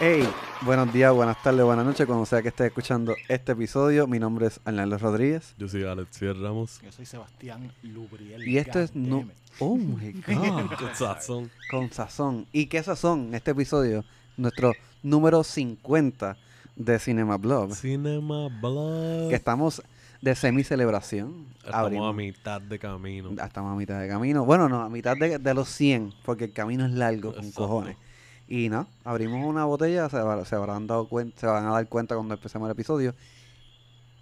Hey, buenos días, buenas tardes, buenas noches, cuando sea que estés escuchando este episodio. Mi nombre es Arnaldo Rodríguez. Yo soy Alex Ramos. Yo soy Sebastián Lubriel. Y esto es no. Oh my god. Con sazón. Con sazón. ¿Y qué sazón? Este episodio, nuestro número 50 de Cinema Blog. Cinema Blog. Que estamos de semi-celebración. Estamos Abrimos- a mitad de camino. Estamos a mitad de camino. Bueno, no, a mitad de, de los 100, porque el camino es largo, con Exacto. cojones. Y no, abrimos una botella, se, se habrán dado cuenta, se van a dar cuenta cuando empecemos el episodio.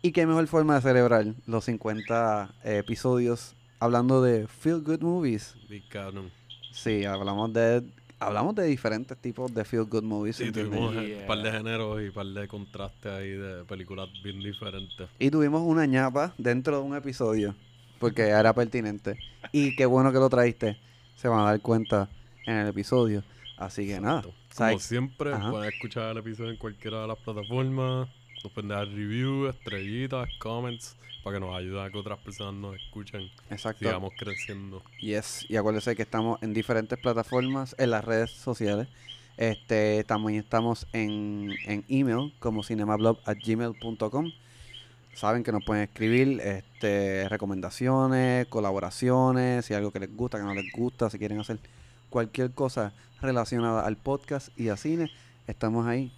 Y qué mejor forma de celebrar los 50 eh, episodios hablando de feel good movies. Big Canon. Sí, hablamos de hablamos de diferentes tipos de feel good movies. Sí, tuvimos Yeah. un par de géneros y un par de contrastes ahí de películas bien diferentes. Y tuvimos una ñapa dentro de un episodio, porque era pertinente. Y qué bueno que lo traíste. Se van a dar cuenta en el episodio. Así que nada. Como siempre, Ajá. pueden escuchar el episodio en cualquiera de las plataformas. Nos pueden dar review, estrellitas, comments, para que nos ayuden a que otras personas nos escuchen. Exacto. Sigamos creciendo. Yes. Y acuérdense que estamos en diferentes plataformas, en las redes sociales. Este, también estamos en, en email como cinemablog.gmail.com. Saben que nos pueden escribir este, recomendaciones, colaboraciones, si hay algo que les gusta, que no les gusta, si quieren hacer cualquier cosa relacionada al podcast y a cine, estamos ahí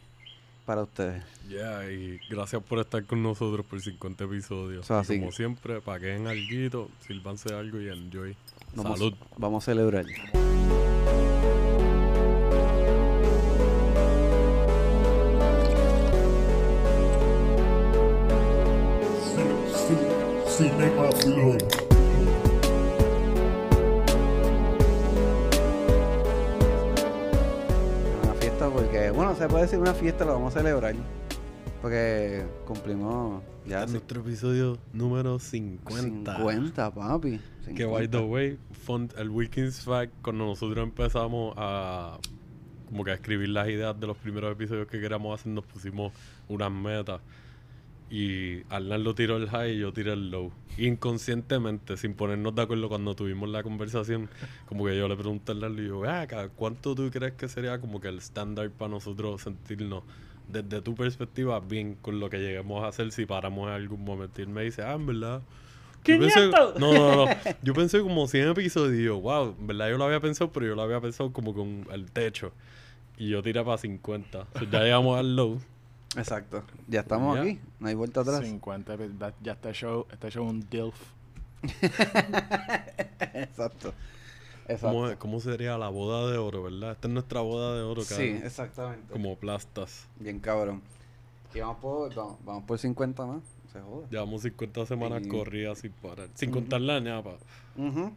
para ustedes. Yeah, y gracias por estar con nosotros por 50 episodios. Eso Y así. como siempre, paguen algo, sírvanse algo y enjoy. Vamos, Salud. Vamos a celebrar. Una porque, bueno, se puede decir una fiesta, lo vamos a celebrar. Porque cumplimos ya es nuestro episodio número 50. 50, papi. Que 50. by the way, fun- el Wikins Fact, cuando nosotros empezamos a como que a escribir las ideas de los primeros episodios que queríamos hacer, nos pusimos unas metas. Y Arnaldo tiró el high y yo tiré el low. Inconscientemente, sin ponernos de acuerdo cuando tuvimos la conversación, como que yo le pregunté a Arnaldo y yo, "Ven acá, ¿cuánto tú crees que sería como que el estándar para nosotros sentirnos desde tu perspectiva bien con lo que lleguemos a hacer si paramos en algún momento? Y él me dice, ah, en verdad. yo pensé- no, no, no. Yo pensé como 100 episodios y yo, wow, en verdad yo lo había pensado, pero yo lo había pensado como con el techo. Y yo tiré para 50. So, ya llegamos al low. Exacto. Ya estamos Ya. aquí. No hay vuelta atrás. 50, ya- ya este show, este show un DILF. Exacto. Exacto. ¿Cómo, ¿Cómo sería la boda de oro, verdad? Esta es nuestra boda de oro, Sí, cabrón. exactamente. Como plastas. Bien cabrón. Y vamos por, vamos, vamos por 50 más. Se joda. Llevamos 50 semanas Y- corridas sin parar. Sin Ujú. contar la ñapa. Ujú.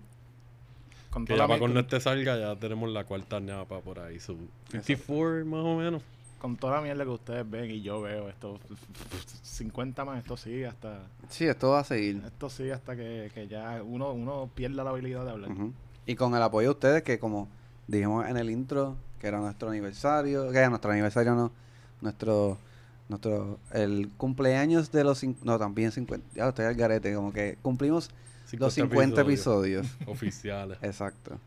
Con Que toda, ya la, para cuando este salga ya tenemos la cuarta ñapa por ahí. So, 54 más o menos. Con toda la mierda que ustedes ven y yo veo, esto 50 más, esto sigue hasta Sí, esto va a seguir. esto sigue hasta que, que ya uno, uno pierda la habilidad de hablar. Y con el apoyo de ustedes, que como dijimos en el intro, que era nuestro aniversario, que era nuestro aniversario no, nuestro, nuestro, el cumpleaños de los, cin- no, también 50, ya estoy al garete, como que cumplimos los 50 episodios. oficiales. Exacto.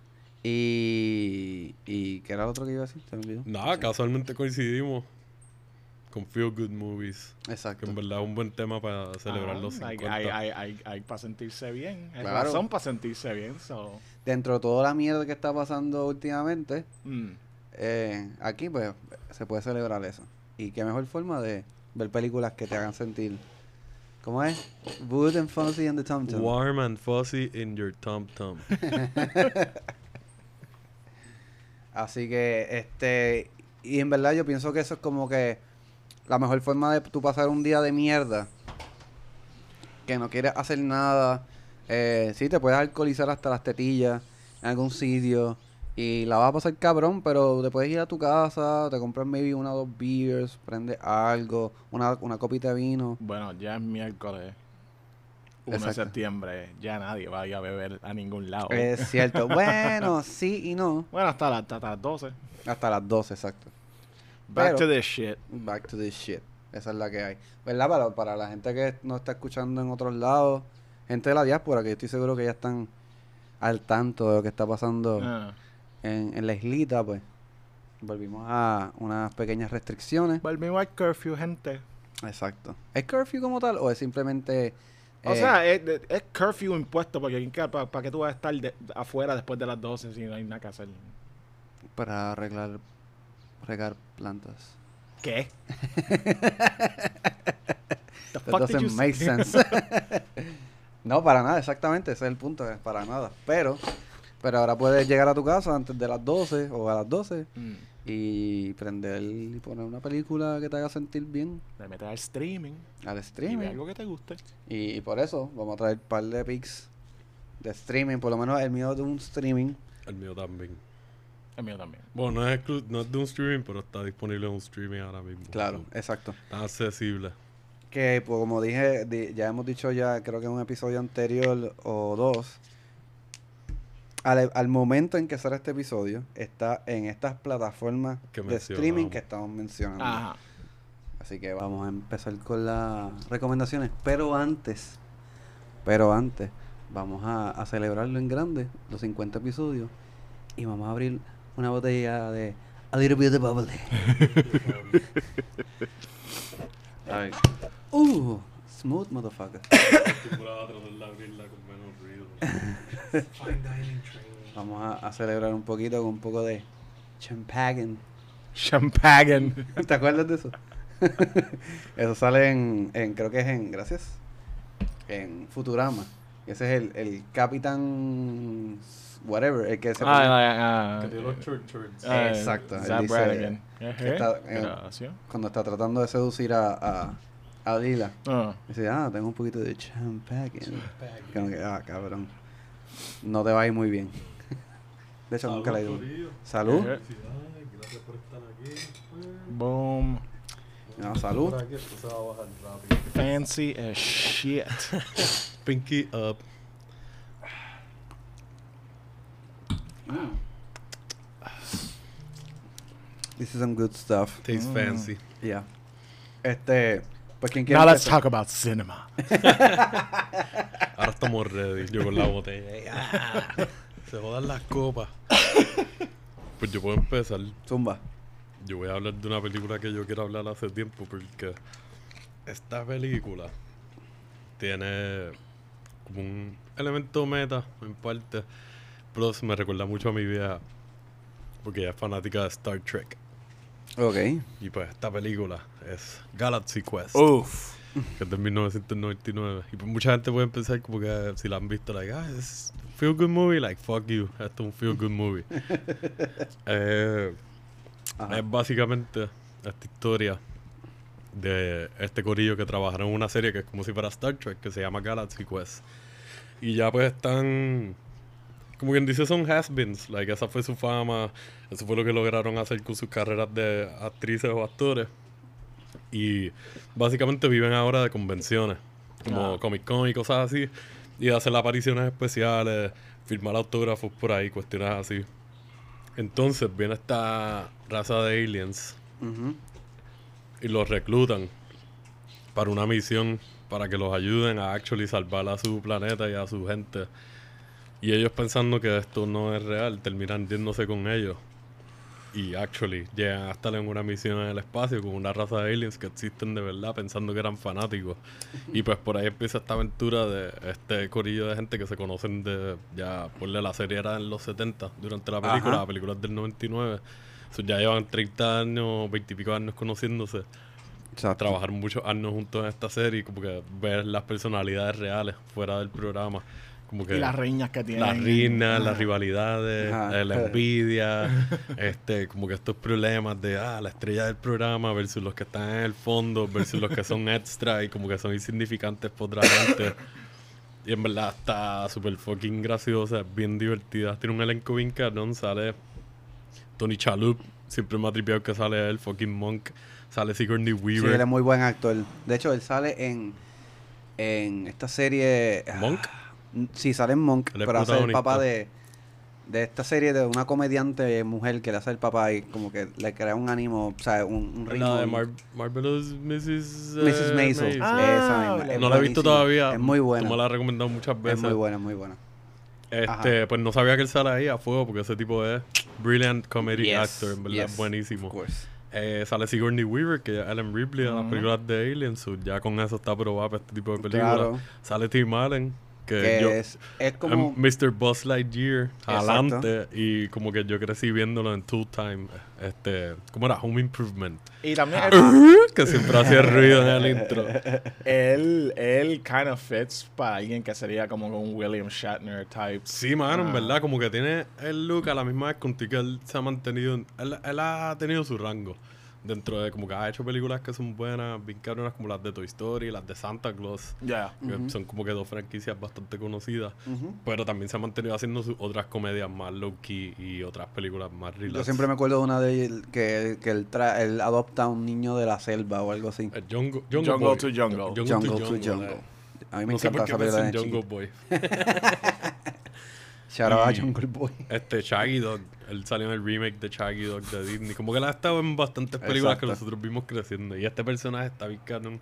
Y, y, ¿qué era lo otro que iba a decir? Me olvidó. Nada, casualmente coincidimos con Feel Good Movies. Que Exacto. en verdad es un buen tema para celebrar Ah, los hay, 50. hay, hay, hay, hay para sentirse bien. Hay Claro. razón para sentirse bien. So, Dentro de toda la mierda que está pasando últimamente, mm. eh, aquí pues se puede celebrar eso. Y qué mejor forma de ver películas que te hagan sentir. ¿Cómo es? Wood and Fuzzy and the Tom Tom. Warm and fuzzy in your tom tom. Así que, este. Y en verdad yo pienso que eso es como que la mejor forma de tú pasar un día de mierda. Que no quieres hacer nada. Eh, sí, te puedes alcoholizar hasta las tetillas en algún sitio. Y la vas a pasar cabrón, pero te puedes ir a tu casa, te compras maybe una o dos beers, prendes algo, una, una copita de vino. Bueno, ya es miércoles 1 de septiembre. Ya nadie va a ir a beber a ningún lado. Es cierto. bueno, sí y no. Bueno, hasta, la- hasta las 12. Hasta las 12, exacto. Back Pero- to the shit. Back to this shit. Esa es la que hay. ¿Verdad? Para, para la gente que no está escuchando en otros lados, gente de la diáspora, que yo estoy seguro que ya están al tanto de lo que está pasando Ah. en, en la islita, pues. Volvimos a unas pequeñas restricciones. Volvimos al curfew, gente. Exacto. ¿Es curfew como tal o es simplemente... O eh, sea, es, es curfew impuesto porque ¿para qué tú vas a estar de- afuera después de las 12 si no hay nada que hacer? para arreglar... Regar plantas. ¿Qué? The That fuck doesn't make sense. no, para nada, exactamente, ese es el punto, para nada. Pero, pero ahora puedes llegar a tu casa antes de las 12 o a las 12 Mm. Y prender y poner una película que te haga sentir bien Le metes al streaming al y ve streaming. algo que te guste. Y, por eso vamos a traer un par de pics de streaming, por lo menos el mío de un streaming. El mío también. El mío también. Bueno, no es, no es de un streaming, pero está disponible en un streaming ahora mismo. Claro, exacto. Está accesible. Que pues, como dije, di- ya hemos dicho ya, creo que en un episodio anterior o dos, al, al momento en que sale este episodio, está en estas plataformas de streaming que estamos mencionando. Ajá. Así que vamos a empezar con las recomendaciones. Pero antes, pero antes, vamos a, a celebrarlo en grande, los 50 episodios. Y vamos a abrir una botella de A Little Bit of Bubbly. a ver. Uh, smooth motherfucker. Vamos a, a celebrar un poquito con un poco de champagne. Champagne. ¿Te acuerdas de eso? eso sale en, en, creo que es en, gracias, en Futurama. Ese es el, el Capitán, whatever, el que se pone- Ah, ah, ah, Exacto, él Zach dice está, eh, cuando está tratando de seducir a, a, a Lila. Ah. Dice, ah, tengo un poquito de champagne. Como que, ah, cabrón. No te va a ir muy bien. De hecho, nunca la he ido. Salud. Ejé. Gracias por estar aquí. Boom. No, salud. Por aquí, esto se va a bajar rápido. Fancy as shit. Pinky up. This is some good stuff. Tastes Mm. fancy. Yeah. Este, pues quien quiera Now let's empezar? talk about cinema. Ahora estamos ready. Yo con la botella. Ah, Se jodan las copas. Pues yo puedo empezar. Zumba. Yo voy a hablar de una película que yo quiero hablar hace tiempo porque esta película tiene como un elemento meta en parte, pero me recuerda mucho a mi vieja porque ella es fanática de Star Trek. Ok. Y pues esta película es Galaxy Quest, Uf. que es de 1999. Y pues mucha gente puede pensar como que si la han visto, like, ah, es un feel good movie, like, fuck you, esto es un feel good movie. eh, es básicamente esta historia de este corillo que trabajaron en una serie que es como si fuera Star Trek, que se llama Galaxy Quest. Y ya pues están, como quien dice, son has-beens. Like, esa fue su fama, eso fue lo que lograron hacer con sus carreras de actrices o actores. Y básicamente viven ahora de convenciones, como Ah. Comic Con y cosas así. Y hacen apariciones especiales, firmar autógrafos por ahí, cuestiones así. Entonces viene esta raza de aliens Ujú. y los reclutan para una misión para que los ayuden a actually salvar a su planeta y a su gente. Y ellos pensando que esto no es real, terminan yéndose con ellos. Y actually llegan a estar en una misión en el espacio con una raza de aliens que existen de verdad, pensando que eran fanáticos. Y pues por ahí empieza esta aventura de este corillo de gente que se conocen de, ya, por la serie era en los 70, durante la película, Ajá. la película es del 99. So, ya llevan 30 años, 20 y pico años conociéndose Exacto. trabajar muchos años juntos en esta serie como que ver las personalidades reales fuera del programa. Como que Y las riñas que tienen. las riñas, Ah. las rivalidades, Ajá. eh, la envidia, este, como que estos problemas de ah, la estrella del programa versus los que están en el fondo, versus los que son extra y como que son insignificantes por otra gente. Y en verdad está súper fucking graciosa, bien divertida. Tiene un elenco bien cabrón, sale Tony Chalup, siempre me ha tripeado que sale él, fucking Monk, sale Sigourney Sí, Weaver. él es muy buen actor. De hecho, él sale en, en esta serie... ah, ¿Monk? n- Sí, sale en Monk, es pero hace el papá de, de esta serie de una comediante mujer que le hace el papá y como que le crea un ánimo, o sea, un, un ritmo. La de Mar Marvelous Mrs. Mrs. eh, Maisel. Ah, esa misma. no la he visto todavía. Es muy buena. Tú me la has recomendado muchas veces. Es muy buena, es muy buena. Este, Ajá. pues no sabía que él sale ahí a fuego porque ese tipo es brilliant comedy Yes, actor, en verdad, yes, buenísimo. Eh, sale Sigourney Weaver, que es Ellen Ripley en las Ujú. películas de Alien, so ya con eso está probado para este tipo de películas. Claro. Sale Tim Allen, que, Que yo... es, es como... Mr. Buzz Lightyear, adelante, y como que yo crecí viéndolo en Two Time, este, ¿cómo era? Home Improvement, Y también él, que siempre hacía ruido en el intro. él, él kind of fits para alguien que sería como un William Shatner type. Sí, mano, en Ah. verdad, como que tiene el look a la misma vez contigo que él se ha mantenido, en- él, él ha tenido su rango dentro de como que ha hecho películas que son buenas, bien cabronas como las de Toy Story, las de Santa Claus, Ya. que son como que dos franquicias bastante conocidas, pero también se ha mantenido haciendo sus otras comedias más low-key y otras películas más relax. Yo siempre me acuerdo de una de él que, que él, tra- él adopta a un niño de la selva o algo así. Eh, Jungle, Jungle, Jungle to Jungle. Jungle, Jungle to to Jungle. Jungle. eh. A mí me No sé encanta por qué esa película de Jungle. Boy. Shout out a Jungle Boy. Este, Shaggy Dog. Él salió en el remake de Shaggy Dog de Disney. Como que él ha estado en bastantes películas que nosotros vimos creciendo. Y este personaje está bien canon.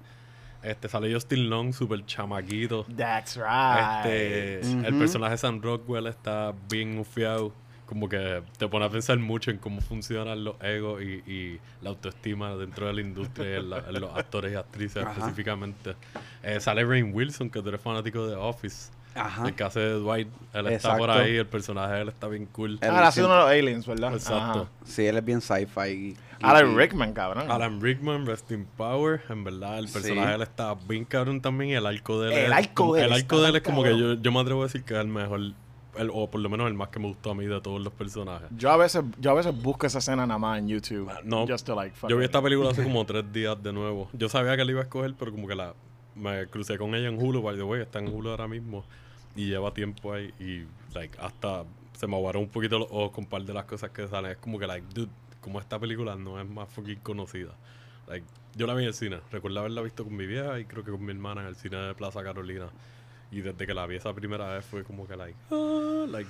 Este, sale Justin Long, súper chamaquito. That's right. Este, el personaje de Sam Rockwell está bien ufiado. Como que te pone a pensar mucho en cómo funcionan los egos y, y la autoestima dentro de la industria, y en, la- en los actores y actrices Ajá. específicamente. Eh, sale Rain Wilson, que tú eres fanático de Office. Ajá. El que hace de Dwight, él está por ahí, el personaje de él está bien cool. Él Ah, él ha sido uno de los aliens, ¿verdad? Exacto. Sí, él es bien sci-fi. Ajá. Alan Rickman, cabrón. Alan Rickman, Rest in Power, en verdad, el Sí. personaje de él está bien cabrón también y el arco de él. El es- arco de él El arco de él es como que yo, yo me atrevo a decir que es el mejor, el- o por lo menos el más que me gustó a mí de todos los personajes. Yo a veces, yo a veces busco esa escena nada más en YouTube. Ah, no. Just to like fuck Yo vi esta película hace como tres días de nuevo. Yo sabía que la iba a escoger, pero como que la me crucé con ella en Hulu, by the way, está en Hulu ahora mismo y lleva tiempo ahí y like hasta se me aguaron un poquito los ojos con un par de las cosas que salen. Es como que like, dude, como esta película no es más fucking conocida. Like, yo la vi en el cine, recuerdo haberla visto con mi vieja y creo que con mi hermana en el cine de Plaza Carolina. Y desde que la vi esa primera vez fue como que like, ah, like,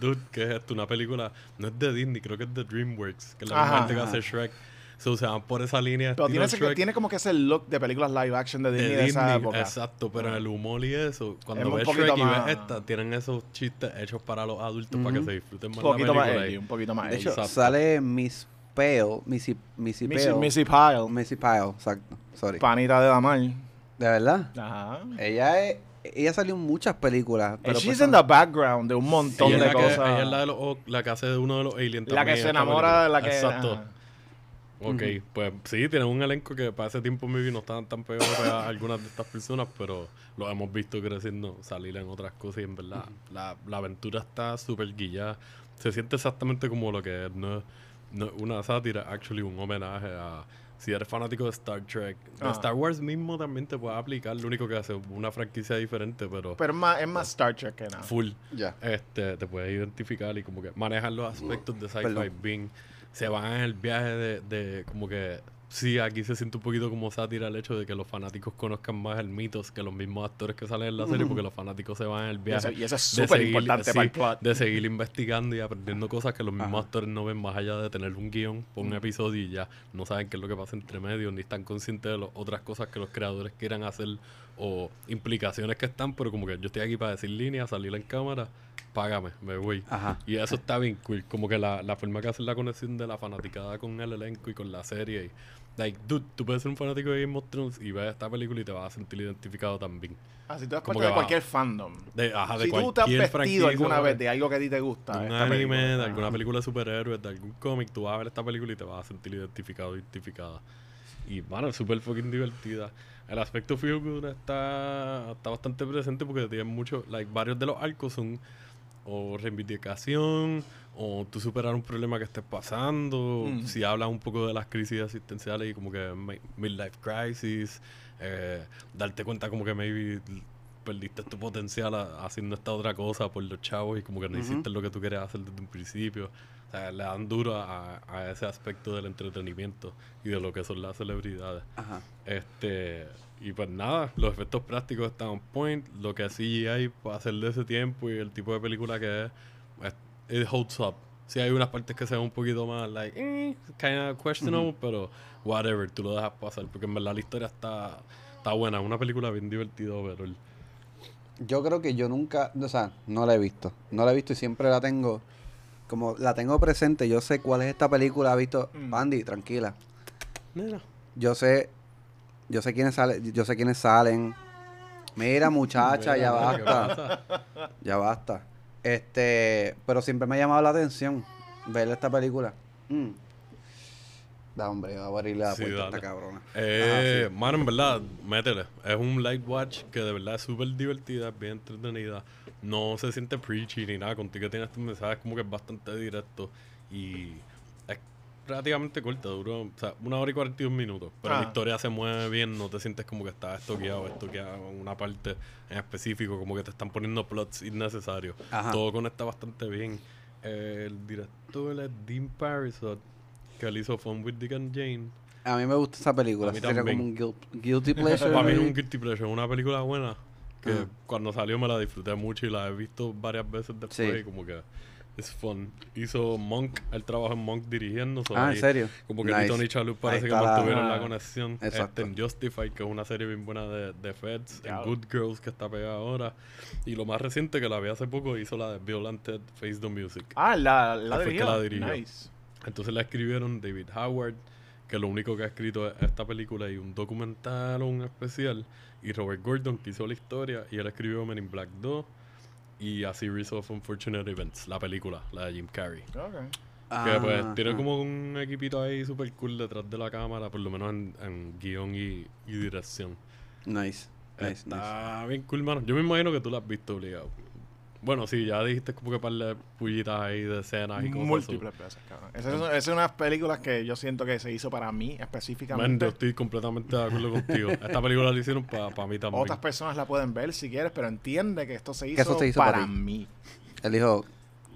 dude, ¿qué es esto? Una película, no es de Disney, creo que es de DreamWorks, que es la misma gente que hace Shrek. So, se van por esa línea Pero tiene, ese- tiene como que ese look de películas live action de de Disney de, esa Disney, época. exacto, pero en el humor y eso, cuando ves Shrek y ves esta, tienen esos chistes hechos para los adultos para que se disfruten más Un poquito la más película. un poquito más De hecho, Exacto. sale Miss Pale, Missy, Missy Missy, Pale. Missy Pyle, Missy Pyle, exacto. Sorry. panita de Damar. ¿De verdad? Ajá. Ella es, ella salió en muchas películas. Pero she's pues in the background de un montón ella, es de que, cosas. ella es la, de los, o- la que hace de uno de los aliens La también que se enamora de la que... Exacto. ajá. Ok, pues sí, tienen un elenco que para ese tiempo maybe no estaban tan pegados a algunas de estas personas, pero los hemos visto creciendo, salir en otras cosas y en verdad la, la aventura está súper guillada. Se siente exactamente como lo que es, no, es- no una sátira, actually un homenaje a... Si eres fanático de Star Trek, de Ah. Star Wars mismo también te puede aplicar, lo único que hace una franquicia diferente, pero, Pero es más, es más Star Trek que nada. full Ya. este, te puedes identificar y como que manejar los aspectos de sci-fi bien. Se van en el viaje de, de como que sí, aquí se siente un poquito como sátira el hecho de que los fanáticos conozcan más el mitos que los mismos actores que salen en la serie, porque los fanáticos se van en el viaje. eso, y eso es de súper seguir- importante sí, para el plot. De seguir investigando y aprendiendo cosas que los mismos Ajá. actores no ven más allá de tener un guion por un episodio y ya no saben qué es lo que pasa entre medio, ni están conscientes de las otras cosas que los creadores quieran hacer o implicaciones que están, pero como que yo estoy aquí para decir líneas, salir en cámara, págame, me voy. Ajá. Y eso está bien cool, como que la, la forma que hacen la conexión de la fanaticada con el elenco y con la serie. Y, like, dude, tú puedes ser un fanático de Game of Thrones y ves esta película y te vas a sentir identificado también. Así te das como cuenta de va. cualquier fandom. De, ajá, de Si tú te has cualquier vestido franquicia, alguna vez de algo que a ti te gusta. de un esta anime, película. de alguna película de superhéroes, de algún cómic, tú vas a ver esta película y te vas a sentir identificado, identificada. Y, bueno, es súper fucking divertida. El aspecto feel good está, está bastante presente porque tiene mucho, like, varios de los arcos son o reivindicación, o tú superar un problema que estés pasando, Mm. si hablas un poco de las crisis asistenciales y como que mi- midlife crisis, eh, darte cuenta como que maybe perdiste tu potencial a- haciendo esta otra cosa por los chavos y como que no Ujú. hiciste lo que tú querías hacer desde un principio. O sea, le dan duro a, a ese aspecto del entretenimiento y de lo que son las celebridades. Ajá. Este, y pues nada, los efectos prácticos están on point. Lo que sí hay para hacer de ese tiempo y el tipo de película que es, it holds up. Sí hay unas partes que se ven un poquito más, like, eh, kind of questionable, pero whatever, tú lo dejas pasar. Porque en verdad la historia está, está buena. Es una película bien divertida, pero Yo creo que yo nunca, o sea, no la he visto. No la he visto y siempre la tengo como la tengo presente, yo sé cuál es esta película, ha visto, Mm. Andy, tranquila. Mira. Yo sé, yo sé quiénes salen, yo sé quiénes salen. Mira, muchacha, ya Mira, ¿qué basta. Ya basta. Este, pero siempre me ha llamado la atención ver esta película. Mm. Da, hombre, va a abrirle la Sí, puerta esta cabrona. Eh, mano, en verdad, métele. Es un light watch que de verdad es súper divertida, es bien entretenida. No se siente preachy ni nada. Contigo tienes estos mensajes como que es bastante directo. Y es relativamente corta, duró o sea, una hora y 42 minutos. Pero Ah. la historia se mueve bien, no te sientes como que estás estoqueado, estoqueado en una parte en específico, como que te están poniendo plots innecesarios. Ajá. Todo conecta bastante bien. Eh, el director es Dean Parisot, que él hizo Fun with Dick and Jane. A mí me gusta esa película. A mí Sería como un guil- guilty pleasure. Para mí es un guilty pleasure, una película buena que Ajá. cuando salió me la disfruté mucho y la he visto varias veces después Sí. y como que es fun. Hizo Monk, él trabajó en Monk dirigiendo. Ah, ahí ¿en serio? Como que Nice. Tony Chalou parece que la- mantuvieron la, Ah. conexión. Exacto. Este, en Justified, que es una serie bien buena de, de Feds. En. Good Girls, que está pegada ahora. Y lo más reciente que la vi hace poco, hizo la de Violented Face the Music. Ah, la, la Él fue el que dirigió. la dirigió. Nice. Entonces la escribieron David Howard, que lo único que ha escrito es esta película y un documental o un especial. Y Robert Gordon, que hizo la historia, y él escribió Men in Black 2 y A Series of Unfortunate Events, la película, la de Jim Carrey. Ok. Que pues Ah, tiene ah. como un equipito ahí super cool detrás de la cámara, por lo menos en, en guion y, y dirección. Nice. Nice, nice. Está bien cool, mano. Yo me imagino que tú la has visto obligado. Bueno, sí, ya dijiste como que par de pullitas ahí de escenas y cosas. Múltiples veces, cabrón. Esa es, esa es una película que yo siento que se hizo para mí Man, específicamente. yo estoy completamente de acuerdo contigo. Esta película la hicieron para mí también. Otras personas la pueden ver si quieres, pero entiende que esto se hizo, eso se hizo para mí. Él dijo,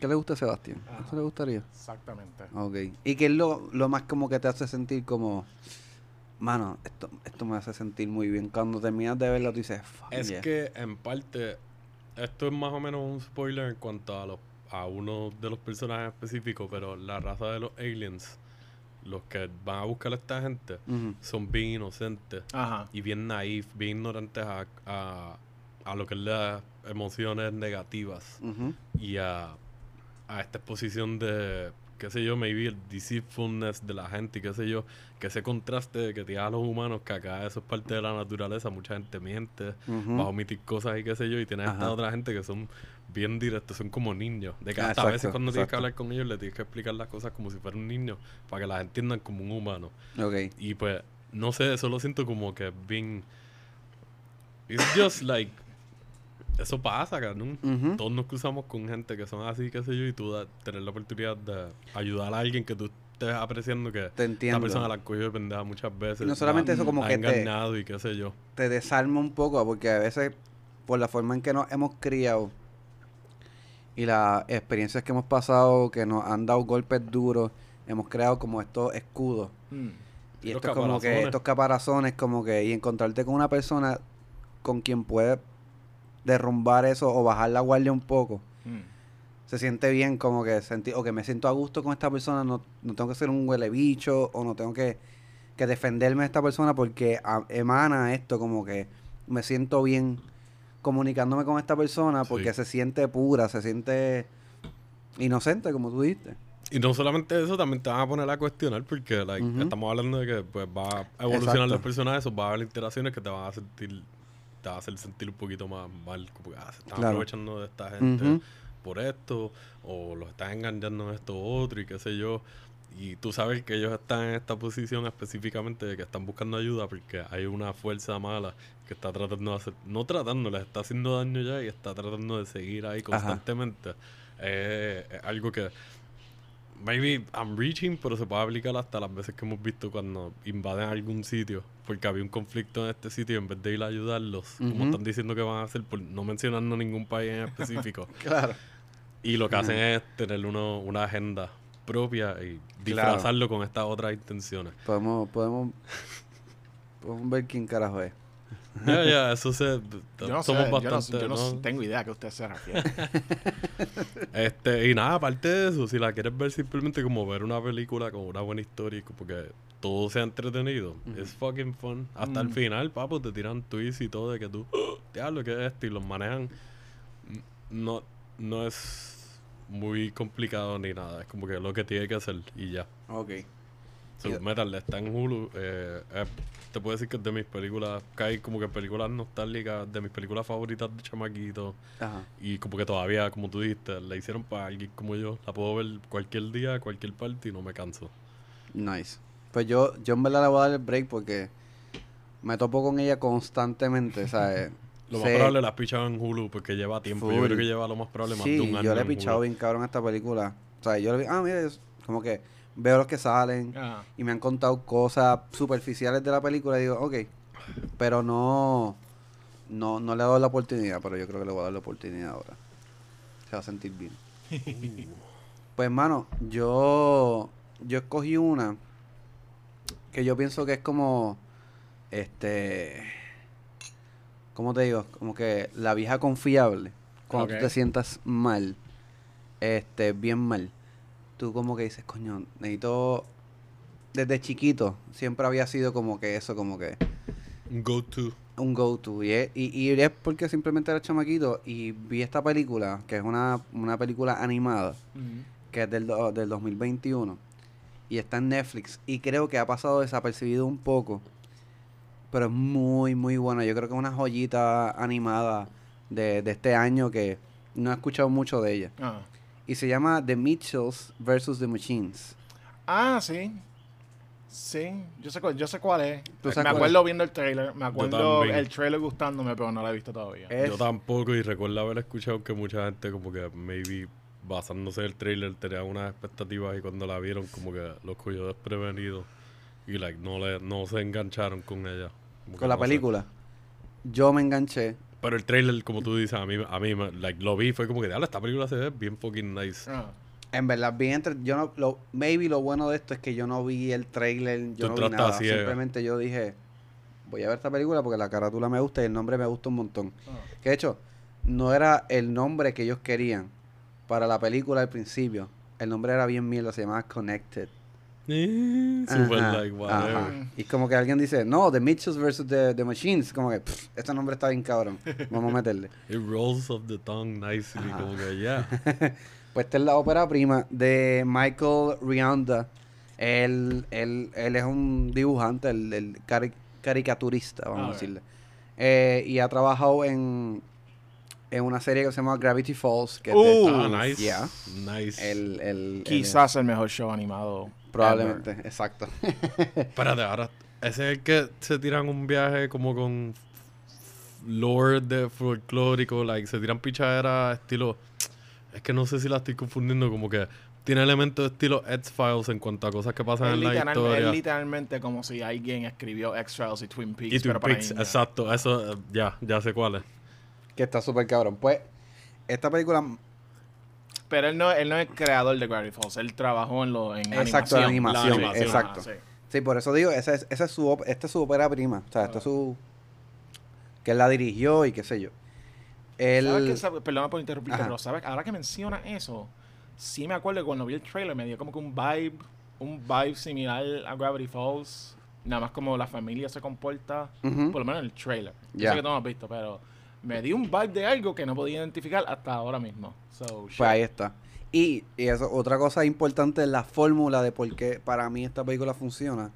¿qué le gusta a Sebastián? Ajá. ¿Eso le gustaría? Exactamente. Ok. ¿Y qué es lo, lo más como que te hace sentir como... Mano, esto, esto me hace sentir muy bien. Cuando terminas de verlo, tú dices, fuck Es yeah". que en parte, esto es más o menos un spoiler en cuanto a, los, a uno de los personajes específicos, pero la raza de los aliens, los que van a buscar a esta gente, son bien inocentes Ajá. y bien naif, bien ignorantes a, a, a lo que es las emociones negativas y a, a esta exposición de, qué sé yo, maybe el deceitfulness de la gente y qué sé yo, que ese contraste de que tienes a los humanos, que acá eso es parte de la naturaleza, mucha gente miente, Ujú. va a omitir cosas y qué sé yo, y tienes a esta Ajá. otra gente que son bien directos, son como niños, de que Ah, hasta a veces exacto, cuando tienes que hablar con ellos le tienes que explicar las cosas como si fuera un niño, para que las entiendan como un humano. Y pues, no sé, eso lo siento como que bien... It's just like... Eso pasa, cabrón. Ujú. Todos nos cruzamos con gente que son así, qué sé yo, y tú da- tener la oportunidad de ayudar a alguien que tú estés apreciando que Te entiendo. esta persona la cogido de pendeja muchas veces. Y no solamente la- eso, como la ha que te- engañado y qué sé yo. te desarma un poco porque a veces por la forma en que nos hemos criado y las experiencias que hemos pasado que nos han dado golpes duros hemos creado como estos escudos Mm. y Y los esto es como que estos caparazones como que y encontrarte con una persona con quien puedes derrumbar eso o bajar la guardia un poco Mm. Se siente bien como que senti o que me siento a gusto con esta persona no, no tengo que ser un huele bicho o no tengo que, que defenderme de esta persona porque a- emana esto como que me siento bien comunicándome con esta persona porque Sí. se siente pura se siente inocente como tú dijiste Y no solamente eso, también te van a poner a cuestionar porque like, estamos hablando de que pues va a evolucionar Exacto. los personajes, o va a haber interacciones que te van a sentir, te van a hacer sentir un poquito más mal, como que ah, se están Claro. aprovechando de esta gente. Por esto, o los están engañando en esto otro y qué sé yo. Y tú sabes que ellos están en esta posición específicamente de que están buscando ayuda porque hay una fuerza mala que está tratando de hacer, no tratando, les está haciendo daño ya y está tratando de seguir ahí constantemente. Eh, es algo que maybe I'm reaching, pero se puede aplicar hasta las veces que hemos visto cuando invaden algún sitio, porque había un conflicto en este sitio y en vez de ir a ayudarlos, como están diciendo que van a hacer, por no mencionando ningún país en específico, claro y lo que hacen es tener uno, una agenda propia y Claro. disfrazarlo con estas otras intenciones. podemos podemos podemos ver quién carajo es Ya, ya, eso se... Yo no sé, somos yo no- bastante... yo no, ¿no? tengo idea a qué usted se refiere. Este, y nada, aparte de eso, si la quieres ver simplemente como ver una película con una buena historia y como que todo sea entretenido, es fucking fun. Hasta el Mm. final, papo, te tiran tweets y todo de que tú, diablo, ¿qué es esto? Y los manejan. n- No, no es. Muy complicado ni nada. Es como que lo que tiene que hacer y ya. Ok. So, Metal está en Hulu. eh, eh, te puedo decir que es de mis películas. Cae como que películas nostálgicas, de mis películas favoritas de chamaquito. Ajá. Y como que todavía, como tú dijiste, la hicieron para alguien como yo. La puedo ver cualquier día, cualquier parte y no me canso. Nice. Pues yo, yo en verdad le voy a dar el break porque me topo con ella constantemente, ¿sabes? Lo más probable la has pichado en Hulu porque lleva tiempo. Yo Full. creo que lleva lo más probable más Sí, de un año. yo le he pichado bien cabrón a esta película. O sea, yo le vi, ah, mira, es como que veo los que salen Ah. y me han contado cosas superficiales de la película y digo, ok, pero no, no, no le he dado la oportunidad, pero yo creo que le voy a dar la oportunidad ahora. Se va a sentir bien. Pues, hermano, yo, yo escogí una que yo pienso que es como, este, ¿cómo te digo? Como que la vieja confiable. Cuando Ok. tú te sientas mal, este, bien mal, tú como que dices, coño, necesito, desde chiquito, siempre había sido como que eso, como que Un go-to. un go-to. Y es, y, y es porque simplemente era chamaquito y vi esta película, que es una, una película animada que es del, del 2021 y está en Netflix y creo que ha pasado desapercibido un poco pero es muy muy buena yo creo que es una joyita animada de, de este año que no he escuchado mucho de ella Ah. y se llama The Mitchells vs. The Machines Ah, sí. Sí, yo sé, cuál- yo sé cuál es. ¿Tú Me cuál acuerdo viendo el trailer, me acuerdo el trailer gustándome, pero no lo he visto todavía. Es- Yo tampoco y recuerdo haber escuchado que mucha gente como que maybe basándose en el trailer tenía unas expectativas y cuando la vieron como que los cogió desprevenidos y like no le no se engancharon con ella. Con la no sé. película yo me enganché Pero el trailer como tú dices a mí a mí me- like lo vi fue como que "Diablo, esta película se ve bien fucking nice. Ah. en verdad bien entre yo no lo maybe lo bueno de esto es que yo no vi el trailer yo Tú no vi nada ciega. simplemente yo dije voy a ver esta película porque la carátula me gusta y el nombre me gusta un montón Ah. Que de hecho, no era el nombre que ellos querían para la película al principio. El nombre era bien mierda, se llamaba Connected. Eh, Super Ajá, like whatever. ajá. Y como que alguien dice, no, The Mitchells versus The, the Machines. Como que, "Pff, este nombre está bien cabrón. Vamos a meterle. It rolls off the tongue nicely Ajá. como que yeah. Pues esta es la ópera prima de Michael Rianda. Él, él, él es un dibujante, el, el cari- caricaturista, vamos a decirle. Eh, y ha trabajado en, en una serie que se llama Gravity Falls. Que es de- Uh, Ah, nice. yeah. Nice. el, el- Quizás el mejor show animado. probablemente, exacto. Espérate, ahora, ese es el que se tiran un viaje como con lore de folclórico, like, se tiran pichaderas estilo. Es que no sé si la estoy confundiendo, como que tiene elementos de estilo X-Files en cuanto a cosas que pasan Es, en la literal- es historia. literalmente como si alguien escribió X-Files y Twin Peaks, Y Twin pero Peaks, exacto, eso, ya, ya sé cuál es. Que está súper cabrón. Pues, esta película, Pero él no, él no es creador de Gravity Falls, él trabajó en, lo, en Exacto, la animación. animación, exacto. sí. sí, por eso digo, esa es, esa es su, esta es su ópera prima. O sea, esta es su. que él la dirigió y qué sé yo. Él. ¿Sabes qué? Sabe- Perdona por interrumpirte, pero ¿sabes? ahora que menciona eso, sí me acuerdo que cuando vi el trailer me dio como que un vibe, un vibe similar a Gravity Falls. Nada más como la familia se comporta, por lo menos en el trailer. Yo Ya. sé que tú no lo has visto, pero me dio un vibe de algo que no podía identificar hasta ahora mismo. So. Pues ahí está. Y, y eso, otra cosa importante es la fórmula de por qué para mí esta película funciona.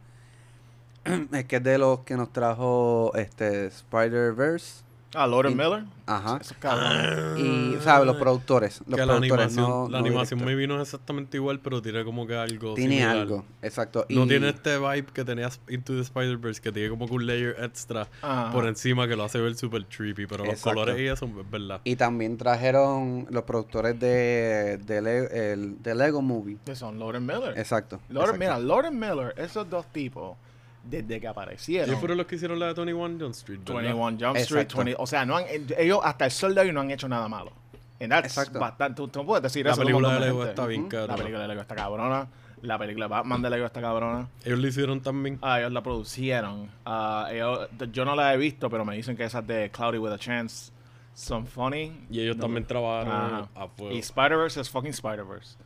es que es de los que nos trajo este Spider-Verse. Ah, Lord y- Miller. Ajá. Eso cabrón. Y, o sea, los productores. Los que la productores, animación, no, la no animación director. me vino exactamente igual, pero tiene como que algo Tiene similar. algo, exacto. No y, tiene este vibe que tenías Into the Spider-Verse, que tiene como que un layer extra Ajá. por encima que lo hace ver super trippy, pero los Exacto. colores y eso es verdad. y también trajeron los productores de, de, Le- el- de Lego Movie. Que son Lord Miller. Exacto. Lord, exacto. mira, Lord Miller, esos dos tipos, desde que aparecieron. Ellos fueron los que hicieron la de 21 Jump Street, ¿verdad? 21 Jump Street, Exacto. 20, o sea, no han, ellos hasta el sol de hoy no han hecho nada malo. And that's Exacto. bastante, tú, no puedes decir La eso. película de Lego está bien cara. La película de Lego está cabrona. La película de Batman de Lego está cabrona. Ellos lo hicieron también. Ah, ellos la producieron. Ah, ellos- yo no la he visto, pero me dicen que esas de Cloudy with a Chance son funny. Y ellos No- también trabajaron Ajá. a fuego. Y Spider-Verse es fucking Spider-Verse.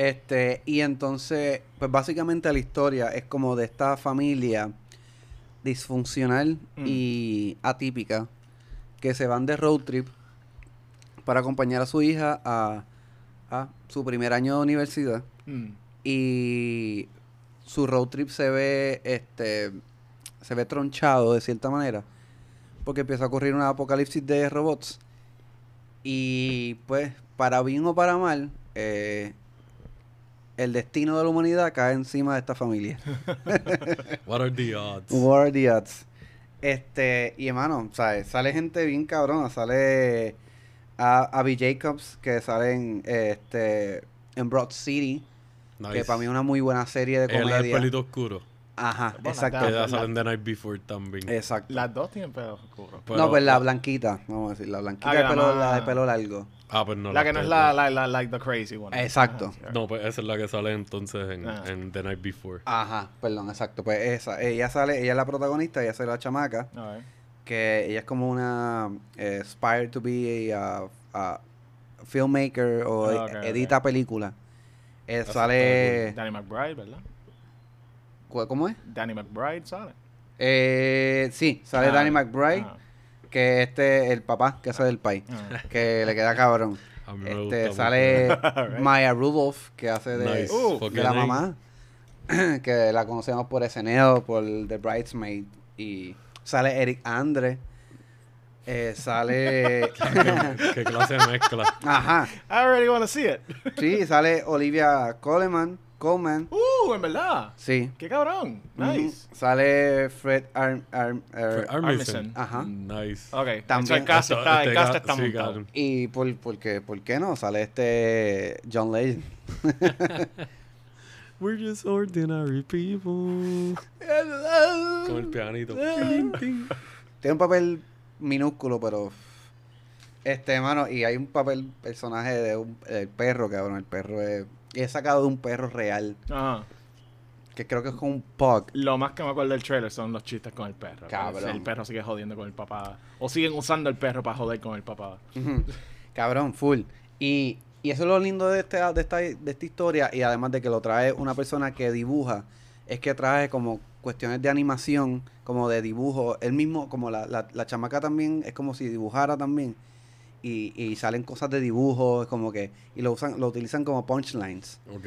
Este, y entonces, pues básicamente la historia es como de esta familia disfuncional Mm. y atípica que se van de road trip para acompañar a su hija a, a su primer año de universidad Mm. y su road trip se ve este se ve tronchado de cierta manera porque empieza a ocurrir un apocalipsis de robots y pues para bien o para mal eh, el destino de la humanidad cae encima de esta familia What are the odds? What are the odds? Este, y hermano, ¿sabes? Sale gente bien cabrona. Sale a Abby Jacobs, que sale en, este, en Broad City, Nice. que para mí es una muy buena serie de es el comedia. pelito oscuro. Ajá, Bueno, exacto. Ah, Ella la- sale en The Night Before también. Exacto. Las dos tienen pedos oscuros. Pero- no, pues la blanquita, vamos a decir, la blanquita Ah, de que la pelo, la de pelo largo. Ah, pues no. la que no es la, la, la, like the crazy one. Exacto. Ajá, No, pues esa es la que sale entonces en, Ah. en The Night Before. Ajá, perdón, exacto. Pues esa, ella sale, ella es la protagonista, ella es la chamaca, que ella es como una eh, aspire to be a, a filmmaker o Ah, ok, edita películas. Eh, sale... Danny McBride, ¿verdad? ¿Cu- ¿Cómo es? Danny McBride sale. Eh, sí, sale Ah, Danny McBride, ah, que este el papá que hace del país, ah. que le queda cabrón. Este sale Right. Maya Rudolph, que hace de, Nice. Uh, Fucking de la mamá, que la conocemos por SNL, por The Bridesmaid, y sale Eric Andre, eh, sale... ¿Qué clase de mezcla? Ajá, I already want to see it. sí, sale Olivia Coleman, Coleman, Uh, en verdad. sí. Qué cabrón. Nice. Ujú. Sale Fred Arm, Arm- er, Armisen. Ajá. Nice. Ok. También- el cast está, el este cast está sí, montado. Y por, por, qué, ¿por qué no? Sale este John Legend. We're just ordinary people. Con el pianito. Tiene un papel minúsculo, pero... Este, mano, y hay un papel, personaje de un el perro, cabrón. El perro es... Es sacado de un perro real, Ajá. que creo que es como un pug. Lo más que me acuerdo del trailer son los chistes con el perro. Cabrón. El perro sigue jodiendo con el papá. O siguen usando el perro para joder con el papá. Cabrón, full. Y, y eso es lo lindo de, este, de, esta, de esta historia, y además de que lo trae una persona que dibuja, es que trae como cuestiones de animación, como de dibujo. Él mismo, como la, la, la chamaca también, es como si dibujara también. Y, y salen cosas de dibujo, es como que, y lo usan, lo utilizan como punchlines. Ok.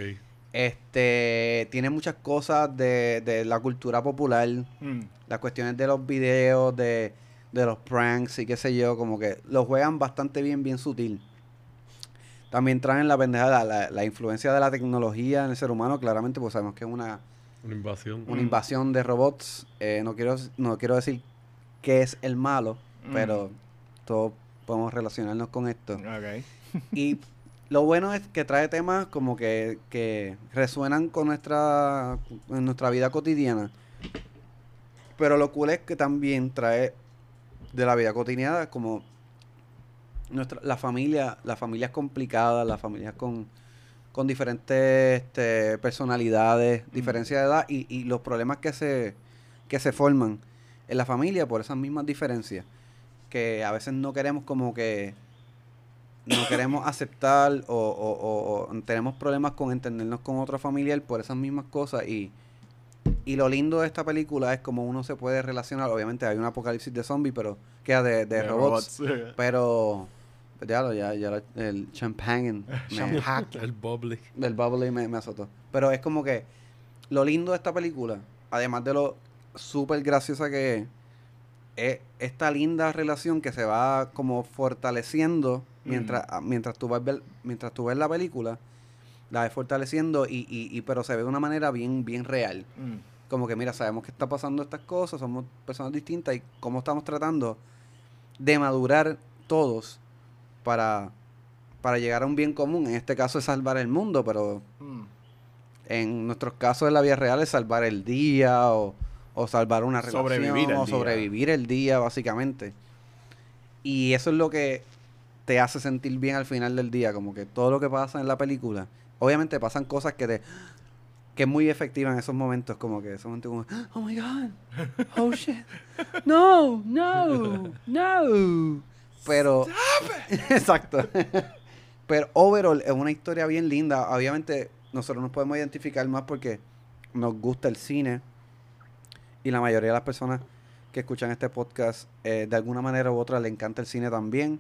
Este, tiene muchas cosas de, de la cultura popular, Mm. las cuestiones de los videos, de, de los pranks y qué sé yo, como que lo juegan bastante bien, bien sutil. También traen la pendejada, la, la influencia de la tecnología en el ser humano, claramente, pues sabemos que es una, Una invasión. una Mm. invasión de robots. Eh, no, quiero, no quiero decir que es el malo, Mm. pero todos podemos relacionarnos con esto. Y lo bueno es que trae temas como que, que resuenan con nuestra, en nuestra vida cotidiana. Pero lo cool es que también trae de la vida cotidiana como nuestra, la familia, las familias complicadas, las familias con, con diferentes este, personalidades, diferencia de edad y, y los problemas que se, que se forman en la familia por esas mismas diferencias. Que a veces no queremos como que no queremos aceptar o, o- o- o tenemos problemas con entendernos con otro familiar por esas mismas cosas y, y lo lindo de esta película es como uno se puede relacionar, obviamente hay un apocalipsis de zombies, pero queda de, de robots, pero ya lo, ya, ya lo- el champagne me, El bubbly. del bubbly me, me azotó. Pero es como que lo lindo de esta película, además de lo súper graciosa que es, es esta linda relación que se va como fortaleciendo mientras, ah, mientras, tú vas ver- mientras tú ves la película, la ves fortaleciendo y, y, y- pero se ve de una manera bien, bien real. Mm. Como que mira, sabemos que está pasando estas cosas, somos personas distintas y cómo estamos tratando de madurar todos para, para llegar a un bien común. En este caso es salvar el mundo, pero Mm. en nuestros casos en la vida real es salvar el día o, o salvar una relación Sobrevivir el o día. sobrevivir el día, básicamente. Y eso es lo que te hace sentir bien al final del día, como que todo lo que pasa en la película, obviamente pasan cosas que te que es muy efectiva en esos momentos, como que esos momentos como, oh my god, oh shit, no, no, no. Pero, exacto. Pero overall es una historia bien linda. Obviamente nosotros nos podemos identificar más porque nos gusta el cine y la mayoría de las personas que escuchan este podcast eh, de alguna manera u otra le encanta el cine también.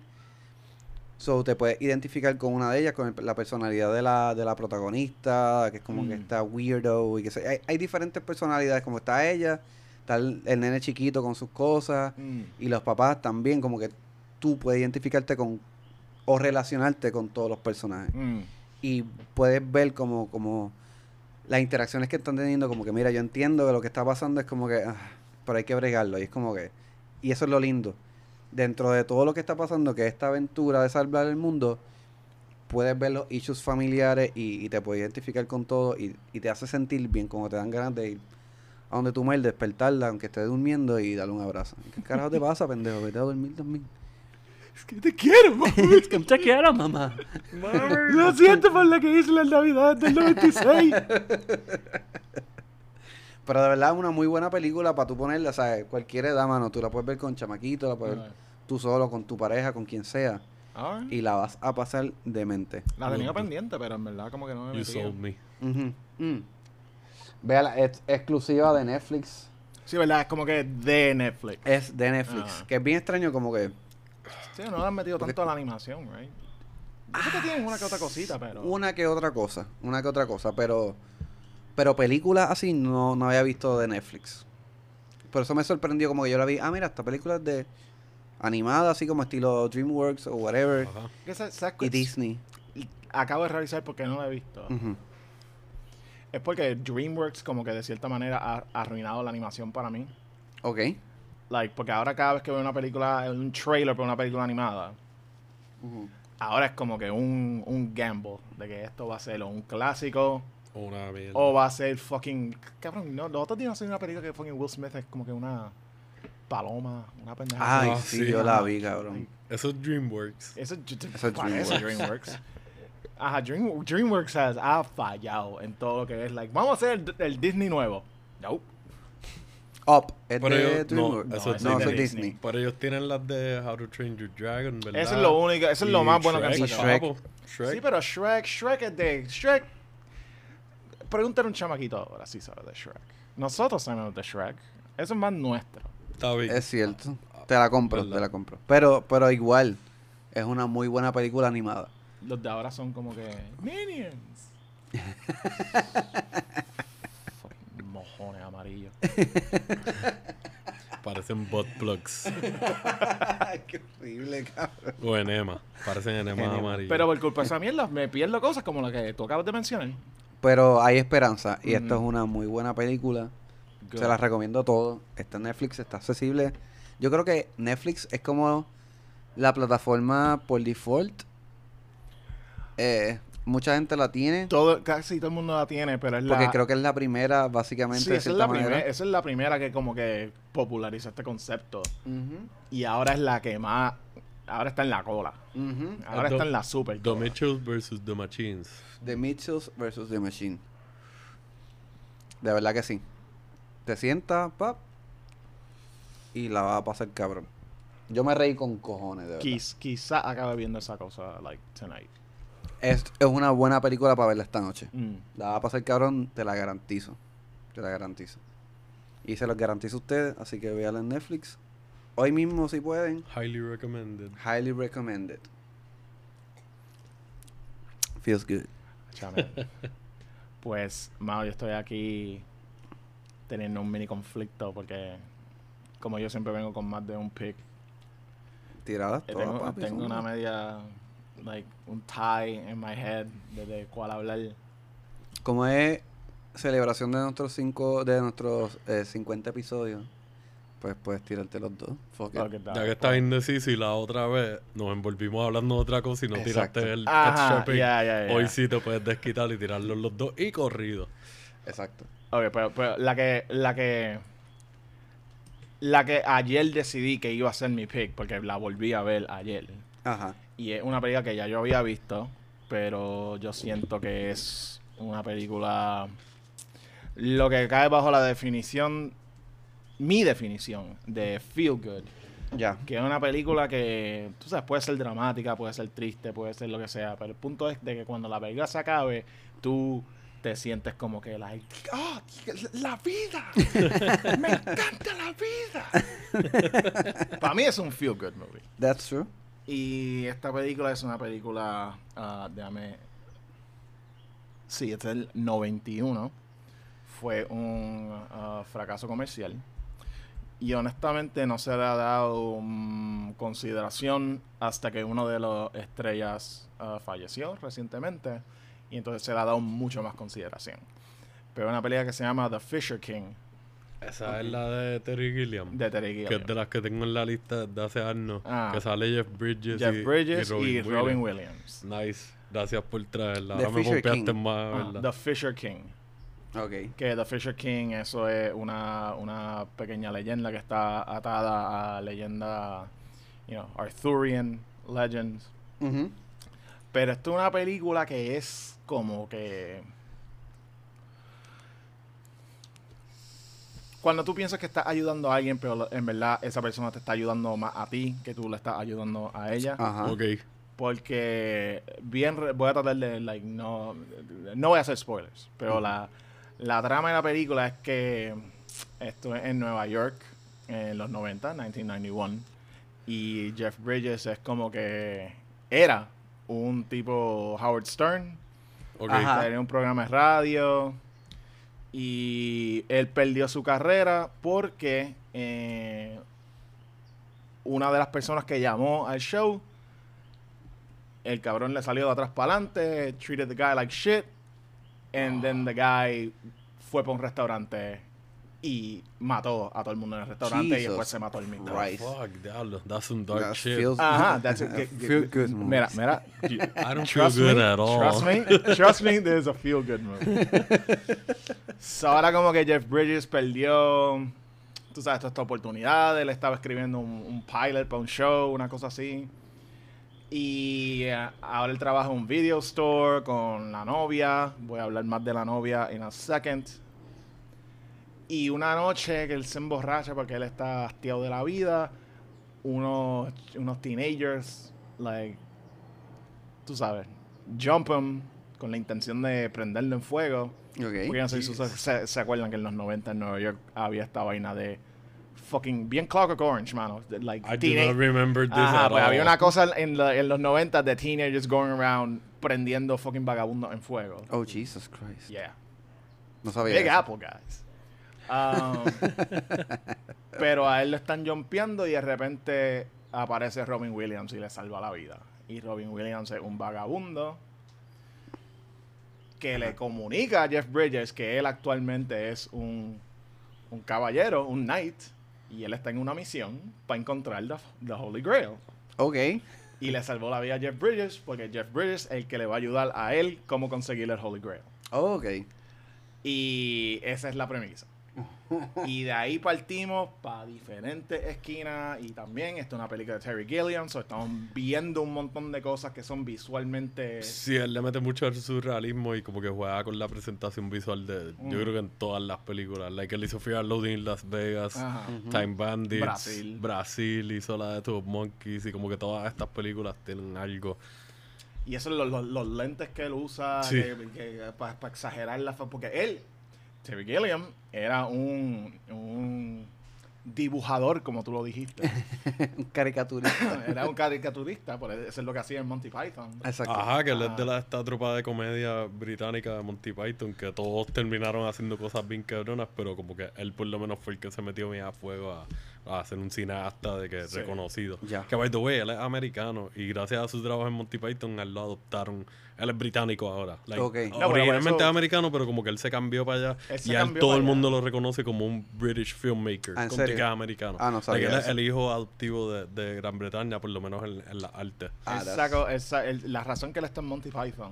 So, te puedes identificar con una de ellas, con el- la personalidad de la, de la protagonista, que es como que Mm. está weirdo y que se- hay, hay diferentes personalidades, como está ella, está el, el nene chiquito con sus cosas Mm. y los papás también, como que tú puedes identificarte con o relacionarte con todos los personajes Mm. y puedes ver como, como las interacciones que están teniendo, como que mira, yo entiendo que lo que está pasando es como que, ah, pero hay que bregarlo, y es como que, y eso es lo lindo, dentro de todo lo que está pasando, que esta aventura de salvar el mundo, puedes ver los issues familiares y, te puedes identificar con todo y, te hace sentir bien, como te dan ganas de ir a donde tu mujer, despertarla, aunque esté durmiendo y darle un abrazo. ¿Qué carajo te pasa, pendejo? Vete a dormir también. Es que te quiero, mami. es que te quiero, mamá. Lo siento por lo que hice en la Navidad del 96. Pero de verdad es una muy buena película para tú ponerla, ¿sabes? Cualquier edad, mano. Tú la puedes ver con chamaquito, la puedes ver tú solo, con tu pareja, con quien sea. Alright. Y la vas a pasar de mente. La tenía pendiente, pero en verdad como que no me You metía. sold me. Ujú. Mm. Véala, es exclusiva de Netflix. Sí, verdad, es como que de Netflix. Es de Netflix. Ah. Que es bien extraño como que Sí, no le han metido tanto a la animación, right? Yo sé que tienen una que otra cosita, pero... una que otra cosa. Una que otra cosa. Pero pero películas así no, no había visto de Netflix. Por eso me sorprendió como que yo la vi. Ah, mira, esta película es de animada, así como estilo DreamWorks o whatever. Ajá. ¿Qué sa- sabes Y? Disney. Acabo de revisar porque no la he visto. Es porque DreamWorks como que de cierta manera ha arruinado la animación para mí. Ok. Like, porque ahora cada vez que veo una película, un trailer para una película animada, ahora es como que un, un gamble de que esto va a ser o un clásico Una mierda. o va a ser fucking... Cabrón, no, los otros días no una película que fucking Will Smith es como que una paloma, una pendeja. Ay, Ah, sí, sí. yo la vi, cabrón. Eso es DreamWorks. Eso, Eso es parece DreamWorks. Ajá, Dream- DreamWorks has- ha fallado en todo lo que es like, vamos a hacer el, el Disney nuevo. No. Up. ¿Es Pero de ellos- no, DreamWorks? eso es no, eso es Disney. Disney. Pero ellos tienen las de How to Train Your Dragon, ¿verdad? Eso es lo único, eso es lo Y más bueno que han Shrek, sacado. Shrek. papo. Shrek. Sí, pero Shrek, Shrek es de Shrek. Pregúntale a un chamaquito ahora si sabe de Shrek. Nosotros sabemos de Shrek. Eso es más nuestro. Está bien. Es cierto. Te la compro, ¿Verdad? te la compro. Pero, pero igual, es una muy buena película animada. Los de ahora son como que Minions. Parecen butt plugs. Qué horrible, cabrón. o enema. Parecen enemas Enema. amarillos. Pero por culpa de esa mierda me pierdo cosas como la que tú acabas de mencionar. Pero hay esperanza. Y esto es una muy buena película. Good. Se las recomiendo a todos. Está en Netflix, está accesible. Yo creo que Netflix es como la plataforma por default. Eh, mucha gente la tiene. Todo, casi todo el mundo la tiene, pero es Porque la... creo que es la primera, básicamente, Sí, de esa es, la manera. esa es la primera que como que popularizó este concepto. Ujú, Y ahora es la que más... Ahora está en la cola. ujú. Ahora The- está en la super The. Mitchells versus The Machines. The Mitchells versus The Machine. De verdad que sí. Te sientas, pap, y la vas a pasar cabrón. Yo me reí con cojones, de verdad. Quiz- quizá acabe viendo esa cosa, like, tonight. Es, es una buena película para verla esta noche. Mm. La va a pasar cabrón, te la garantizo. Te la garantizo. Y se los garantizo a ustedes, así que véanla en Netflix. Hoy mismo, si pueden. Highly recommended. Highly recommended. Feels good. Chame. pues, mano, yo estoy aquí teniendo un mini conflicto porque como yo siempre vengo con más de un pick, Tiradas eh, todas, tengo, papi, tengo una media, like, un tie in my head de, de cuál hablar. Como es celebración de nuestros cinco, de nuestros eh, 50 episodios, pues puedes tirarte los dos. Fuck it. Ya que estás indeciso y la otra vez nos envolvimos hablando de otra cosa y no Exacto. tiraste el Ajá, Pet Shop Inc. ya, ya, ya. Hoy sí te puedes desquitar y tirarlos los dos y corrido. Exacto. Ok, pero, pero la que, la que, la que ayer decidí que iba a ser mi pick porque la volví a ver ayer. Ajá. Y es una película que ya yo había visto, pero yo siento que es una película. Lo que cae bajo la definición, mi definición de feel good. Ya. Que es una película que, tú sabes, puede ser dramática, puede ser triste, puede ser lo que sea, pero el punto es de que cuando la película se acabe, tú te sientes como que, like, ¡ah, la vida! ¡Me encanta la vida! Para mí es un feel good movie. That's true. Y esta película es una película, ah, déjame... Sí, es del 91. Fue un ah, fracaso comercial. Y honestamente no se le ha dado mm, consideración hasta que uno de los estrellas ah, falleció recientemente. Y entonces se le ha dado mucho más consideración. Pero una película que se llama The Fisher King Esa es la de Terry Gilliam. de Terry Que Gilliam. es de las que tengo en la lista de hace años. Ah. Que sale Jeff Bridges, Jeff y, Bridges y y Robin, Robin, Williams. Nice. Gracias por traerla. The Ahora me Fisher pompeaste King. más, Ah. The Fisher King. Ok. Que The Fisher King, eso es una, una pequeña leyenda que está atada a leyenda, you know, Arthurian legends. Ujú. Pero esto es una película que es como que. Cuando tú piensas que estás ayudando a alguien, pero en verdad esa persona te está ayudando más a ti que tú le estás ayudando a ella. Ajá. Ok. Porque bien voy a tratar de like no no voy a hacer spoilers, pero la, la trama de la película es que esto es en Nueva York en los 90, 1991 y Jeff Bridges es como que era un tipo Howard Stern, Ok. Ajá. tenía un programa de radio y él perdió su carrera porque eh, una de las personas que llamó al show, el cabrón le salió de atrás para adelante, treated the guy like shit, and then the guy fue para un restaurante y mató a todo el mundo en el restaurante y Jesus después se mató el mismo. Fuck, diablo. That's some dark That shit. feels- Ajá, that's it. Que- Feel good movies. Mira, mira. I don't feel good me, at all. Trust me, trust me, there's a feel good movie. so, ahora como que Jeff Bridges perdió, tú sabes, toda esta oportunidad. Él estaba escribiendo un, un pilot para un show, una cosa así. Y eh, ahora él trabaja en un video store con la novia. Voy a hablar más de la novia en a second. Y una noche que él se emborracha porque él está hastiado de la vida, unos, unos teenagers, like, tú sabes, jump him con la intención de prenderlo en fuego. Ok. Porque no sé si ustedes se, se acuerdan que en los 90 en Nueva York había esta vaina de fucking bien Clockwork Orange, mano. Like, I do not remember this Ajá, at pues all. había una cosa en, la- en los 90 de teenagers going around prendiendo fucking vagabundos en fuego. Oh, Jesus Christ. Yeah. No sabía. Big eso. Apple, guys. Um, pero a él lo están jumpeando y de repente aparece Robin Williams y le salva la vida. Y Robin Williams es un vagabundo que le comunica a Jeff Bridges que él actualmente es un, un caballero, un knight, y él está en una misión para encontrar the, the Holy Grail. Ok. Y le salvó la vida a Jeff Bridges porque Jeff Bridges es el que le va a ayudar a él cómo conseguir el Holy Grail. Oh, ok. Y esa es la premisa. Y de ahí partimos para diferentes esquinas. Y también esto es una película de Terry Gilliam. So estamos viendo un montón de cosas que son visualmente. Sí, él le mete mucho al surrealismo y como que juega con la presentación visual de... Mm. Yo creo que en todas las películas. Like, él hizo Fear Loading en Las Vegas. Ajá. Time Bandits, Brasil. Brasil. hizo la de Two Monkeys y como que todas estas películas tienen algo. Y eso, los, los- los lentes que él usa Sí. para exagerar la fa- Porque él, Terry Gilliam, era un, un dibujador, como tú lo dijiste. Un caricaturista. era un caricaturista, por eso es lo que hacía en Monty Python. Exacto. Ajá, que él es Ah. de la, esta tropa de comedia británica de Monty Python, que todos terminaron haciendo cosas bien cabronas, pero como que él por lo menos fue el que se metió bien a fuego a, a hacer un cineasta de que Sí. reconocido. Ya. Que by the way, él es americano y gracias a su trabajo en Monty Python, él lo adoptaron. Él es británico ahora. Like. No, originalmente eso- es americano, pero como que él se cambió para allá Él y a él todo el allá. mundo lo reconoce como un British filmmaker. Ah, ¿en con serio? que es americano. Ah, no Like, sabía él es el hijo adoptivo de, de Gran Bretaña, por lo menos en, en la arte. Ah, Él sacó- él la razón que él está en Monty Python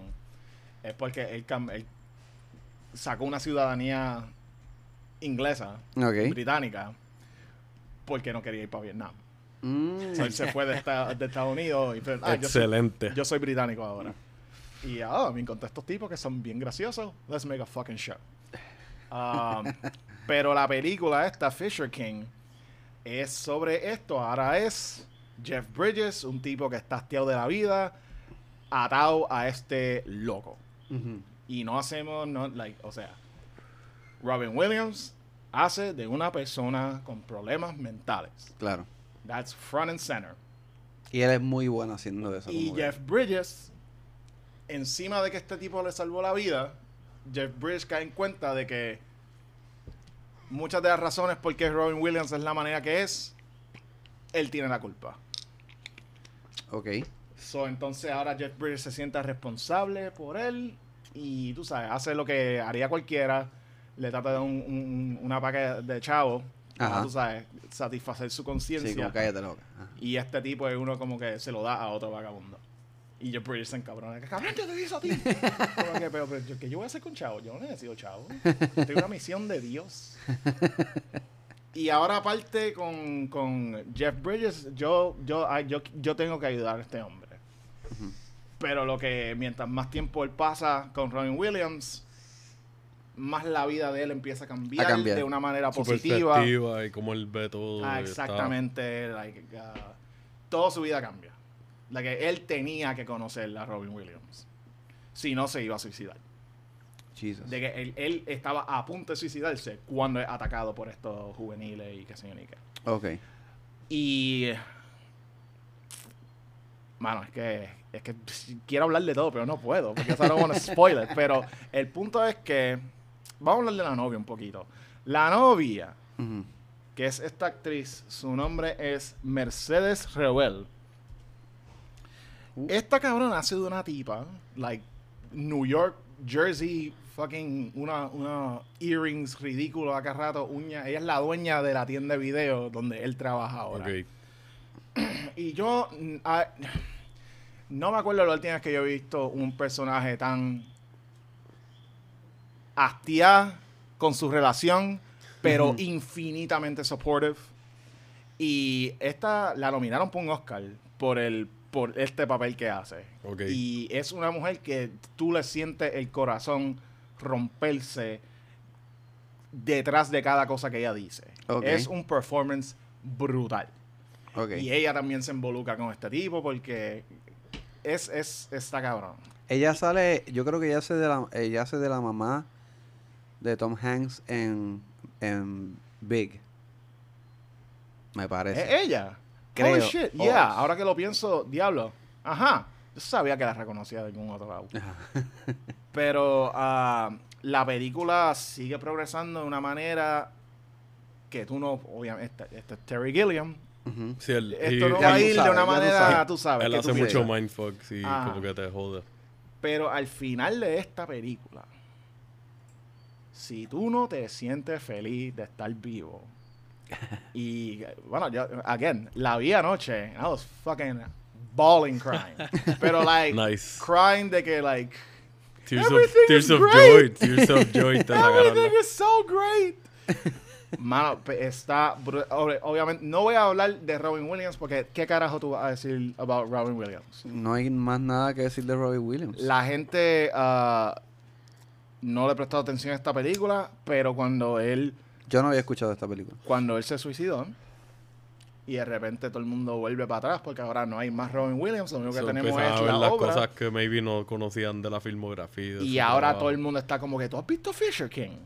es porque él, él sacó una ciudadanía inglesa, Ok. británica, porque no quería ir para Vietnam. Mm. O sea, él se fue de, esta- de Estados Unidos y fue, ah, yo, soy, Excelente. yo soy británico ahora. Y ah, me encontré estos tipos que son bien graciosos. Let's make a fucking show. Um, pero la película esta, Fisher King, es sobre esto. Ahora es Jeff Bridges, un tipo que está hastiado de la vida, atado a este loco. Y no hacemos, no, like, o sea, Robin Williams hace de una persona con problemas mentales. Claro. That's front and center. Y él es muy bueno haciendo eso. Y Jeff Bridges, encima de que este tipo le salvó la vida, Jeff Bridges cae en cuenta de que muchas de las razones por qué Robin Williams es la manera que es, él tiene la culpa. Ok. So, entonces ahora Jeff Bridges se siente responsable por él y tú sabes, hace lo que haría cualquiera, le trata de dar un, un- una paca de chavo, para, Ajá. tú sabes, satisfacer su Sí, conciencia. como cállate loca. Ajá. Y este tipo es uno como que se lo da a otro vagabundo. Y Jeff Bridges se encabrona. que, Cabrón, yo te eso a ti. Que, pero, pero, yo- ¿qué yo voy a hacer con chavo? Yo no necesito chavo. Tengo una misión de Dios. Y ahora aparte con, con Jeff Bridges, yo, yo, yo, yo tengo que ayudar a este hombre. Pero lo que mientras más tiempo él pasa con Robin Williams, más la vida de él empieza a cambiar, A cambiar. de una manera Su positiva. perspectiva y cómo él ve todo. Ah, exactamente. like, uh, toda su vida cambia. La que él tenía que conocer a Robin Williams. Si no, se iba a suicidar. Jesus. De que él, él estaba a punto de suicidarse cuando es atacado por estos juveniles y qué sé yo ni qué. Ok. Y. Mano, es que. Es que quiero hablar de todo, pero no puedo. Porque I don't want to spoil it. Pero el punto es que. Vamos a hablar de la novia un poquito. La novia, que es esta actriz, su nombre es Mercedes Reuel. Uh. Esta cabrona ha sido una tipa, like New York, Jersey, fucking una, una earrings ridículos acá rato, uñas. Ella es la dueña de la tienda de video donde él trabaja ahora. Y yo mm, ah, no me acuerdo la última vez que yo he visto un personaje tan hastiá con su relación, pero infinitamente supportive. Y esta la nominaron por un Oscar por el por este papel que hace. Ok. Y es una mujer que tú le sientes el corazón romperse detrás de cada cosa que ella dice. Ok. Es un performance brutal. Ok. Y ella también se involucra con este tipo porque es, es, está cabrón. Ella sale, yo creo que ella hace de la, ella hace de la mamá de Tom Hanks en, en Big. Me parece. ¿Es ella? Creo. Holy shit, Oh. yeah. Ahora que lo pienso, diablo. Ajá. Yo sabía que la reconocía de algún otro lado. Pero ah, la película sigue progresando de una manera que tú no, obviamente, este, este es Terry Gilliam. Sí, Esto y- no va a ir de sabes, una ya tú manera, sabes. tú sabes. él que hace tú mucho y Ajá. como que te jode. Pero al final de esta película, si tú no te sientes feliz de estar vivo, y bueno, yo, again, la vi anoche, I was fucking bawling crying. Pero, like, Nice. crying de que, like, Tears of, Everything tears is of great. joy. Tears of joy everything is so great. Mano, está. Obviamente, no voy a hablar de Robin Williams porque, ¿qué carajo tú vas a decir about Robin Williams? No hay más nada que decir de Robbie Williams. La gente ah, no le prestó atención a esta película, pero cuando él, Yo no había escuchado esta película. cuando él se suicidó y de repente todo el mundo vuelve para atrás porque ahora no hay más Robin Williams, lo único que So, tenemos es a ver la las obra. cosas que maybe no conocían de la filmografía. de Y ahora trabajo. todo el mundo está como que, ¿tú has visto Fisher King?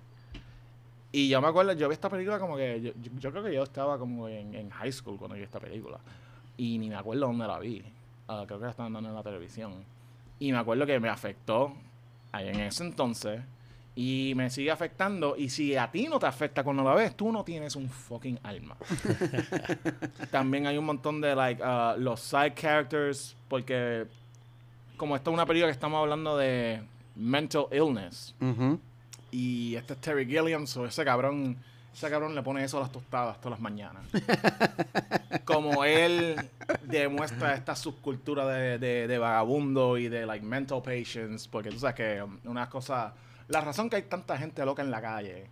Y yo me acuerdo, yo vi esta película como que, yo, creo que yo estaba como en, en high school cuando vi esta película. Y ni me acuerdo dónde la vi. Ah, creo que la estaban dando en la televisión. Y me acuerdo que me afectó ahí en ese entonces. Y me sigue afectando. Y si a ti no te afecta cuando la ves, tú no tienes un fucking alma. También hay un montón de, like, ah, los side characters. Porque, como esta es una película que estamos hablando de mental illness. Ujú. Y este es Terry Gilliam, so ese cabrón, ese cabrón le pone eso a las tostadas todas las mañanas. Como él demuestra esta subcultura de, de, de vagabundo y de like mental patients, porque tú sabes que um, una cosa, la razón que hay tanta gente loca en la calle,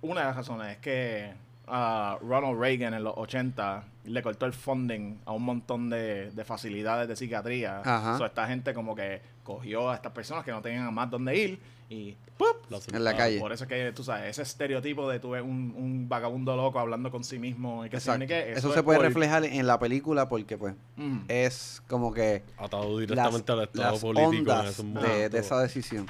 una de las razones es que ah, Ronald Reagan en los 80 le cortó el funding a un montón de, de facilidades de psiquiatría. Ajá. So, esta gente como que cogió a estas personas que no tenían más dónde ir y ¡pup! Las- En la calle. Por eso es que, tú sabes, ese estereotipo de tú ves un, un vagabundo loco hablando con sí mismo y que Exacto. qué, Eso, es se puede por- reflejar en la película porque, pues, Mm. es como que Atado las, directamente al estado las político en de esa decisión.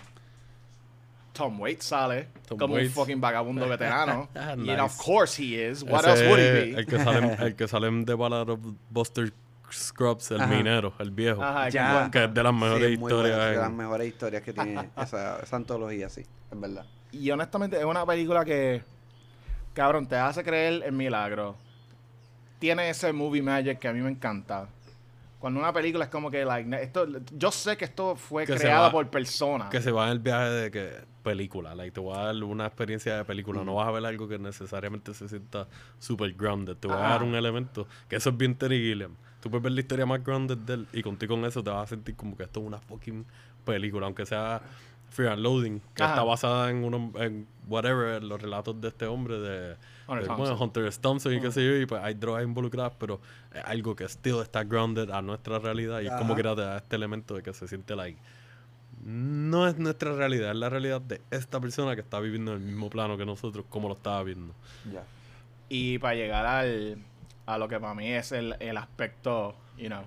Tom Waits sale Tom como Waits. un fucking vagabundo veterano. Nice. Y of course he is. What Ese else would he es be? El que sale, en- el que sale en The Ballad of Buster Scrubs, el Ajá. minero, el viejo. Ajá, que Ya. Que es de las mejores Sí, historias. buena, de las mejores historias que tiene esa, esa antología, sí, es verdad. Y honestamente es una película que, cabrón, te hace creer en milagros. Tiene ese movie magic que a mí me encanta. Cuando una película es como que, like, esto, yo sé que esto fue Que creado va- por personas. Que se va en el viaje de que película, like, te voy a dar una experiencia de película, Mm. no vas a ver algo que necesariamente se sienta super grounded, te voy a Ajá. dar un elemento, que eso es bien Terry Gilliam. Tú puedes ver la historia más grounded de él y contigo con eso te vas a sentir como que esto es una fucking película, aunque sea Fear and Loading, que Ajá. está basada en uno, en whatever, en los relatos de este hombre de Hunter de, Thompson. bueno, Hunter. Thompson y qué Ujú. sé yo, y pues hay drogas involucradas, pero es algo que still está grounded a nuestra realidad y es como Ajá. que te da este elemento de que se siente like no es nuestra realidad, es la realidad de esta persona que está viviendo en el mismo plano que nosotros, como lo estaba viendo. Y para llegar al, a lo que para mí es el, el aspecto, you know,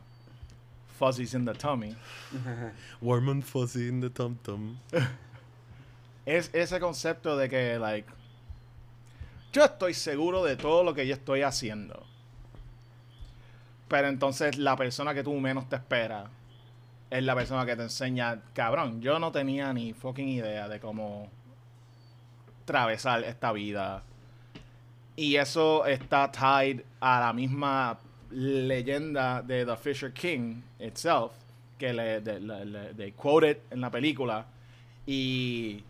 fuzzies in the tummy, Warm and fuzzy in the tom tom. es ese concepto de que, like, yo estoy seguro de todo lo que yo estoy haciendo. Pero entonces la persona que tú menos te esperas es la persona que te enseña, cabrón, yo no tenía ni fucking idea de cómo atravesar esta vida. Y eso está tied a la misma leyenda de The Fisher King itself, que le, de, le- le- they quoted en la película. Y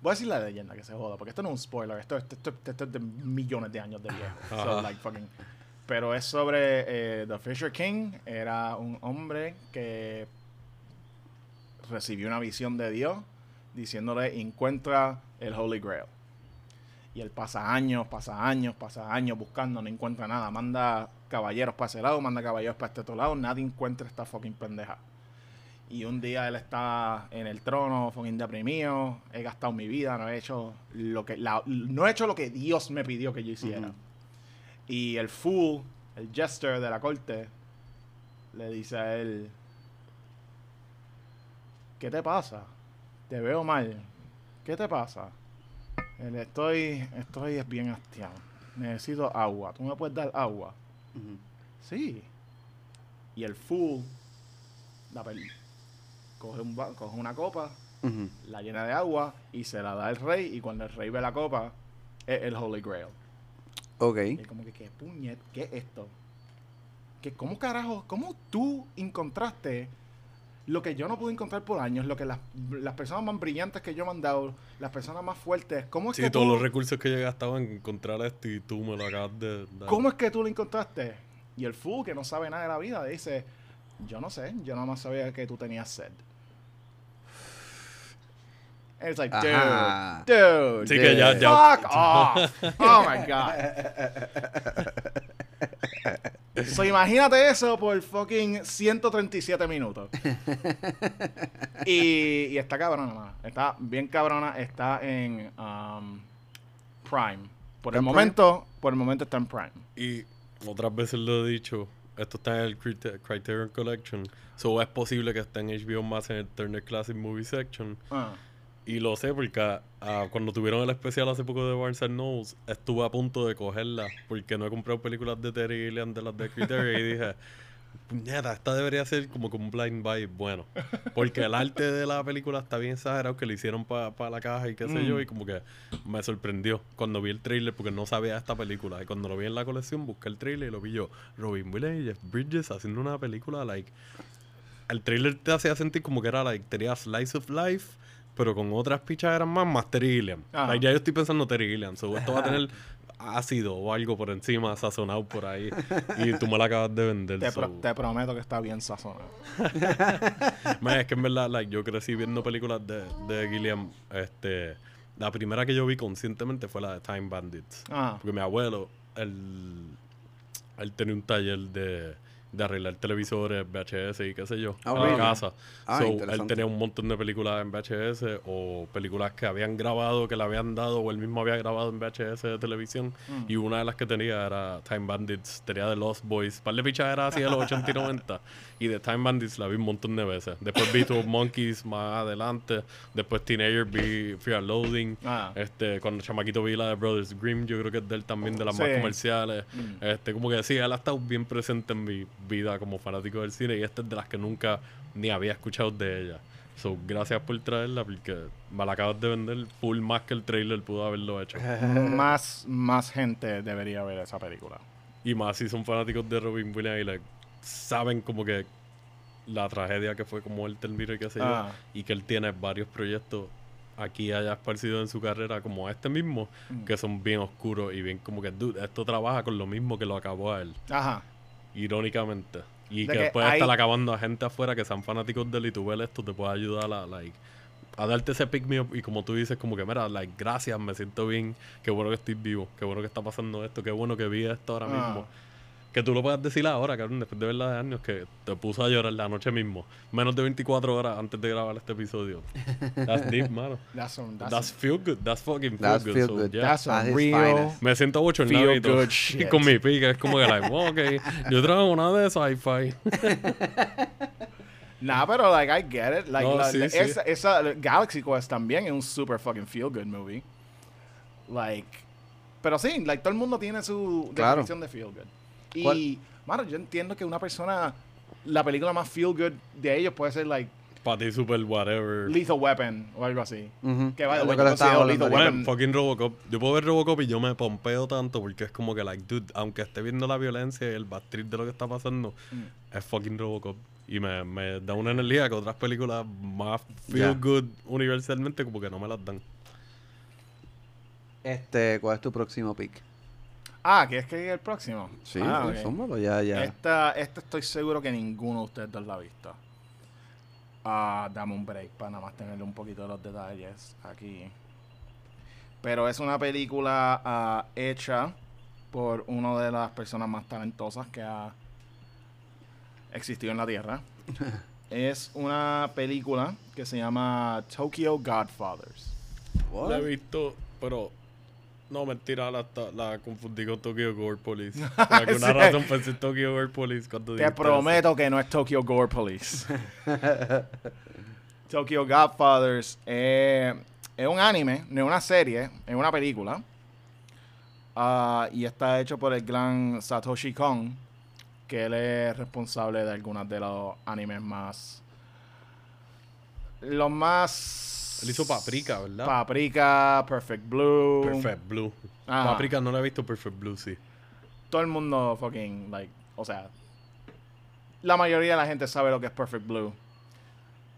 Voy a decir la leyenda que se joda, porque esto no es un spoiler, esto, esto, esto- esto es de millones de años de viejo. So, like, fucking- Pero es sobre eh, The Fisher King, era un hombre que recibió una visión de Dios diciéndole encuentra el Holy Grail. Y él pasa años, pasa años, pasa años buscando, no encuentra nada. Manda caballeros para ese lado, manda caballeros para este otro lado, nadie encuentra esta fucking pendeja. Y un día él está en el trono, fucking deprimido, he gastado mi vida, no he hecho lo que, no he hecho lo que Dios me pidió que yo hiciera. Y el fool, el jester de la corte, le dice a él, ¿qué te pasa? Te veo mal. ¿Qué te pasa? Él, estoy, estoy bien hastiado. Necesito agua. ¿Tú me puedes dar agua? Sí. Y el fool la coge, un coge una copa, la llena de agua y se la da al rey. Y cuando el rey ve la copa, es el Holy Grail. Ok. Y como que, ¿qué puñet? ¿Qué es esto? ¿Qué, ¿Cómo carajo? ¿Cómo tú encontraste lo que yo no pude encontrar por años? Lo que las, las personas más brillantes que yo me han dado, las personas más fuertes, ¿cómo es Sí, que todos tú, los recursos que yo gastaba en encontrar esto y tú me lo acabas de dar. ¿Cómo es que tú lo encontraste? Y el fool que no sabe nada de la vida dice, yo no sé, yo nada más sabía que tú tenías sed. And it's like, dude, Ajá. dude, Sí, que ya, ya. fuck off. Oh my god. So, imagínate eso por fucking 137 minutos. y, y está cabrona, mano. Está bien cabrona. Está en um, Prime. Por ¿Está el en momento, por el momento está en Prime. Y otras veces lo he dicho, esto está en el Crite- Criterion Collection. So es posible que esté en HBO más en el Turner Classic Movie Section. Ah. Y lo sé porque ah, cuando tuvieron el especial hace poco de Barnes Nobles, estuve a punto de cogerla porque no he comprado películas de Terry Gilliam de las de Criterion y dije, puñeta, esta debería ser como con un blind buy bueno. Porque el arte de la película está bien exagerado que le hicieron para la caja y qué sé Mm. yo y como que me sorprendió cuando vi el trailer porque no sabía esta película. Y cuando lo vi en la colección busqué el trailer y lo vi yo, Robin Williams y Jeff Bridges haciendo una película like el trailer te hacía sentir como que era like tenía slice of life pero con otras pichaderas más más Terry Gilliam Ajá. Like, ya yo estoy pensando Terry Gilliam so esto va a tener ácido o algo por encima sazonado por ahí y tú me la acabas de vender Te, so- pro- te prometo que está bien sazonado. Man, es que en verdad like, yo crecí viendo películas de, de Gilliam este la primera que yo vi conscientemente fue la de Time Bandits Ah. porque mi abuelo él, él tenía un taller de de arreglar televisores, VHS y qué sé yo, Ah, a la really? casa. Ah, so, él tenía un montón de películas en VHS o películas que habían grabado, que le habían dado o él mismo había grabado en VHS de televisión. Mm. Y una de las que tenía era Time Bandits, tenía The Lost Boys. Par de pichas era así de los 80 y 90. Y de Time Bandits la vi un montón de veces. Después vi Two Monkeys más adelante. Después Teenager vi Fear Loading. Ah. Este, cuando chamaquito vi la de Brothers Grimm, yo creo que es de él también, de las más Sí. comerciales. Mm. Este, como que sí, él ha estado bien presente en mi vida como fanático del cine y esta es de las que nunca ni había escuchado de ella. So, gracias por traerla porque me la acabas de vender full más que el trailer pudo haberlo hecho. más, más gente debería ver esa película. Y más si son fanáticos de Robin Williams y like, saben como que la tragedia que fue como él terminó y qué sé yo. Ah. Y que él tiene varios proyectos aquí y allá esparcidos en su carrera como este mismo, Mm. que son bien oscuros y bien como que, dude, esto trabaja con lo mismo que lo acabó a él, Ajá. Irónicamente. Y De que, que después hay- estar acabando a gente afuera que sean fanáticos de él y tú ves esto te puede ayudar a, like, a darte ese pick me up y como tú dices, como que, mira, like, gracias, me siento bien, qué bueno que estoy vivo, qué bueno que está pasando esto, qué bueno que vi esto ahora Ah. mismo. Que tú lo puedas decir ahora, cabrón, después de verla de años, que te puso a llorar la noche mismo. Menos de 24 horas antes de grabar este episodio. That's deep, mano. That's some, that's, That's feel good. That's fucking feel That's good. feel so, good. yeah. that's some At his real. finest. Me siento bochornado y todo. con mi pica es como que, like, well, ok, yo trabajo una de sci-fi. Nah, pero like I get it. Like No, la- sí, la- sí. Esa, esa Galaxy Quest también es un super fucking feel good movie. Like, pero sí, like todo el mundo tiene su Claro. definición de feel good. Y, mano, yo entiendo que una persona, la película más feel good de ellos puede ser like Para ti, super whatever. Lethal Weapon o algo así. Que vaya, lo que Lethal Weapon- Man, fucking Robocop. Yo puedo ver Robocop y yo me pompeo tanto porque es como que, like, dude, aunque esté viendo la violencia y el bad trip de lo que está pasando, Mm. es fucking Robocop. Y me, me da una energía que otras películas más feel good universalmente como que no me las dan. Este, ¿cuál es tu próximo pick? Ah, ¿quieres que diga el próximo? Sí, ah, sí, ok. zúmbalo, ya, ya. Esta, esta estoy seguro que ninguno de ustedes dos la ha visto. Ah, dame un break para nada más tenerle un poquito de los detalles aquí. Pero es una película ah, hecha por una de las personas más talentosas que ha existido en la Tierra. es una película que se llama Tokyo Godfathers. What? La he visto, pero... No, mentira, la, la confundí con Tokyo Gore Police. Por alguna Sí. razón pensé en Tokyo Gore Police cuando Te eso. prometo que no es Tokyo Gore Police. Tokyo Godfathers eh, es un anime, no es una serie, es una película. Ah, y está hecho por el gran Satoshi Kon, que él es responsable de algunos de los animes más. Los más. Él hizo Paprika, ¿verdad? Paprika, Perfect Blue. Perfect Blue. Ajá. Paprika no la he visto, Perfect Blue sí. todo el mundo fucking, like, o sea, la mayoría de la gente sabe lo que es Perfect Blue.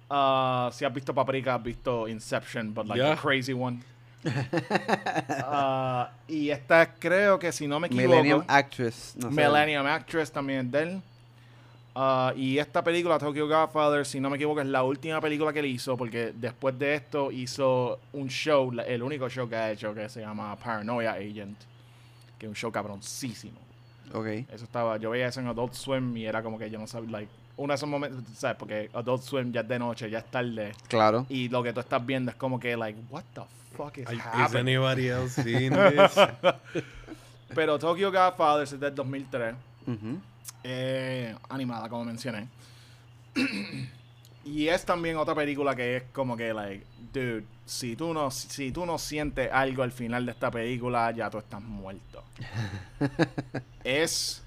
Uh, si has visto Paprika, has visto Inception, but like Yeah. the crazy one. Uh, y esta creo que si no me equivoco, Millennium Actress. No sé. Millennium Actress también es de él. Uh, y esta película, Tokyo Godfather, si no me equivoco, es la última película que él hizo, porque después de esto hizo un show, el único show que ha hecho, que se llama Paranoia Agent, que es un show cabroncísimo. Ok. Eso estaba, yo veía eso en Adult Swim y era como que yo no sabía, like, uno de esos momentos, ¿sabes? Porque Adult Swim ya es de noche, ya es tarde. Claro. Y lo que tú estás viendo es como que, like, what the fuck is Ay, Is happening? anybody else seen this? Pero Tokyo Godfathers es del 2003. Ujú. Eh, animada, como mencioné. y es también otra película que es como que, like, dude, si tú no, si tú no sientes algo al final de esta película, ya tú estás muerto. es.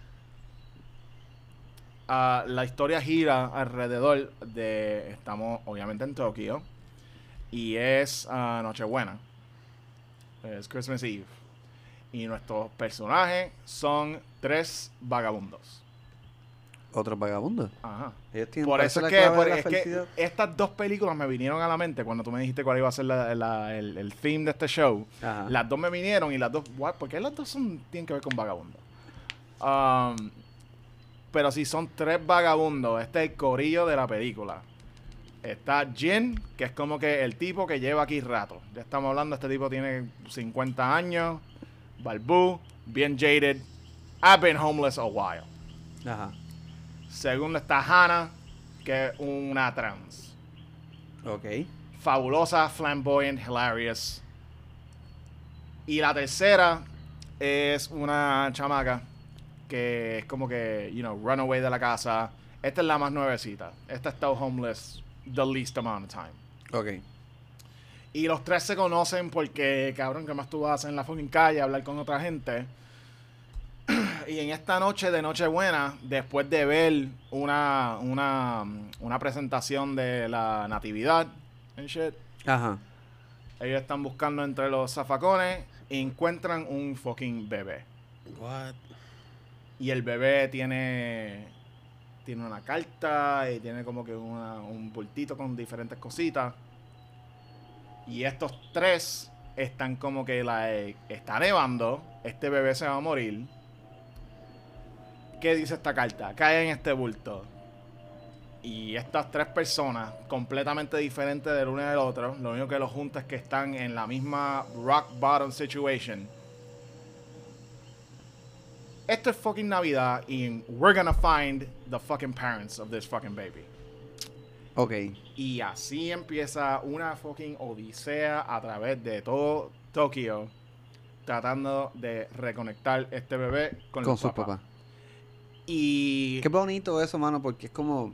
ah, la historia gira alrededor de. Estamos obviamente en Tokio. Y es ah, Nochebuena. Es Christmas Eve. Y nuestros personajes son tres vagabundos. Otro vagabundo. Ajá. Ellos tienen Por eso es que, por- es estas dos películas me vinieron a la mente cuando tú me dijiste cuál iba a ser la- la- el, el theme de este show. Ajá. Las dos me vinieron y las dos, what? ¿por qué las dos son, tienen que ver con vagabundos? Um, pero si son tres vagabundos, este es el corillo de la película. Está Jin, que es como que el tipo que lleva aquí rato. Ya estamos hablando, este tipo tiene 50 años, balbú, bien jaded. I've been homeless a while. Ajá. Segundo está Hannah, que es una trans. Ok. Fabulosa, flamboyant, hilarious. Y la tercera es una chamaca que es como que, you know, runaway de la casa. Esta es la más nuevecita. Esta estado homeless the least amount of time. Ok. Y los tres se conocen porque, cabrón, ¿qué más tú vas a hacer en la fucking calle? Hablar con otra gente. Y en esta noche de Nochebuena, después de ver una, una, una presentación de la Natividad and shit, Ajá. ellos están buscando entre los zafacones y encuentran un fucking bebé. What? Y el bebé tiene tiene una carta y tiene como que una- un bultito con diferentes cositas. Y estos tres están como que la está nevando, este bebé se va a morir. ¿Qué dice esta carta? Cae en este bulto. Y estas tres personas, completamente diferentes del uno y del otro, lo único que los junta es que están en la misma rock bottom situation. Esto es fucking Navidad y we're gonna find the fucking parents of this fucking baby. Ok. Y así empieza una fucking odisea a través de todo Tokio tratando de reconectar este bebé con, Con los sus papás. Y Qué bonito eso, mano, porque es como.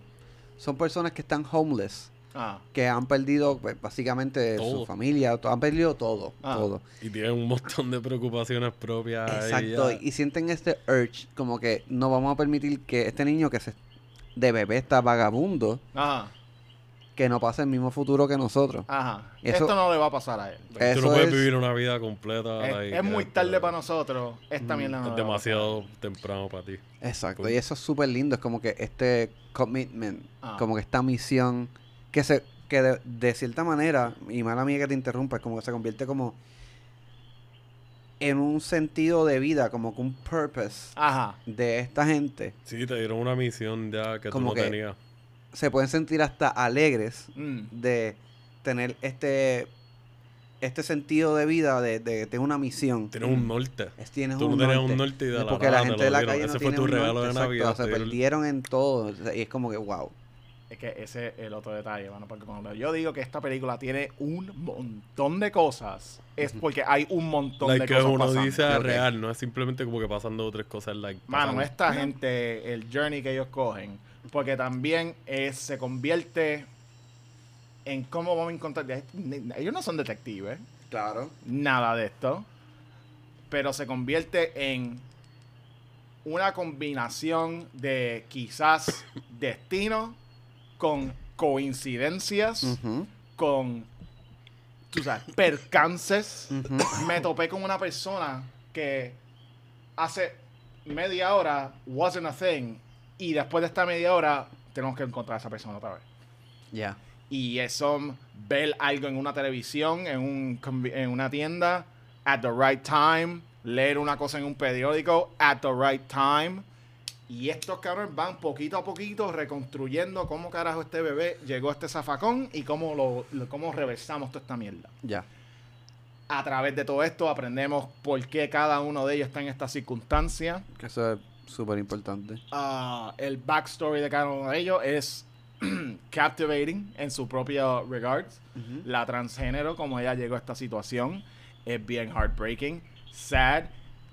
Son personas que están homeless. ah, Que han perdido, pues, básicamente, su familia. to- Han perdido todo. Ah. Todo. Y tienen un montón de preocupaciones propias. Exacto. ya. Y sienten este urge, como que no vamos a permitir que este niño que se de bebé está vagabundo, ajá, que no pase el mismo futuro que nosotros. ajá. Eso- Esto no le va a pasar a él. Tú no puedes es- vivir una vida completa. Es, like, es muy tarde para nosotros. Esta Mm, mierda no Es le va a pasar. demasiado temprano para ti. Exacto. Cool. Y eso es súper lindo. Es como que este commitment, Ah. como que esta misión, que se que de, de cierta manera, y mala mía que te interrumpa, es como que se convierte como en un sentido de vida, como que un purpose Ajá. de esta gente. Sí, te dieron una misión ya que Como tú no que- tenías. Se pueden sentir hasta alegres Mm. de tener este este sentido de vida, de, de tener una misión. Tienes un norte. Es, tienes Tú un no tenías norte. un norte y de la porque la gente de la calle no Ese fue tiene tu un regalo norte, de exacto, Navidad. se te dieron- perdieron en todo. o sea, Y es como que, wow. Es que ese es el otro detalle, mano. Porque cuando yo digo que esta película tiene un montón de cosas, es porque hay un montón Like de que cosas uno pasando. dice Ok. real, no es simplemente como que pasando otras cosas. Like, Mano, pasando. esta gente, el journey que ellos cogen, porque también es, se convierte en cómo vamos a encontrar. Ellos no son detectives, Claro. nada de esto, pero se convierte en una combinación de quizás destino con coincidencias, con, tú sabes, percances. me topé con una persona que hace media hora wasn't a thing y después de esta media hora tenemos que encontrar a esa persona otra vez. Ya. Y eso, ver algo en una televisión, en, un, en una tienda, at the right time, leer una cosa en un periódico, at the right time. Y estos cabrones van poquito a poquito reconstruyendo cómo carajo este bebé llegó a este zafacón y cómo, lo, lo- cómo reversamos toda esta mierda Ya. a través de todo esto aprendemos por qué cada uno de ellos está en esta circunstancia. Que eso es súper importante. Ah, el backstory de cada uno de ellos es captivating en su propio regards. La transgénero, como ella llegó a esta situación, es bien heartbreaking, sad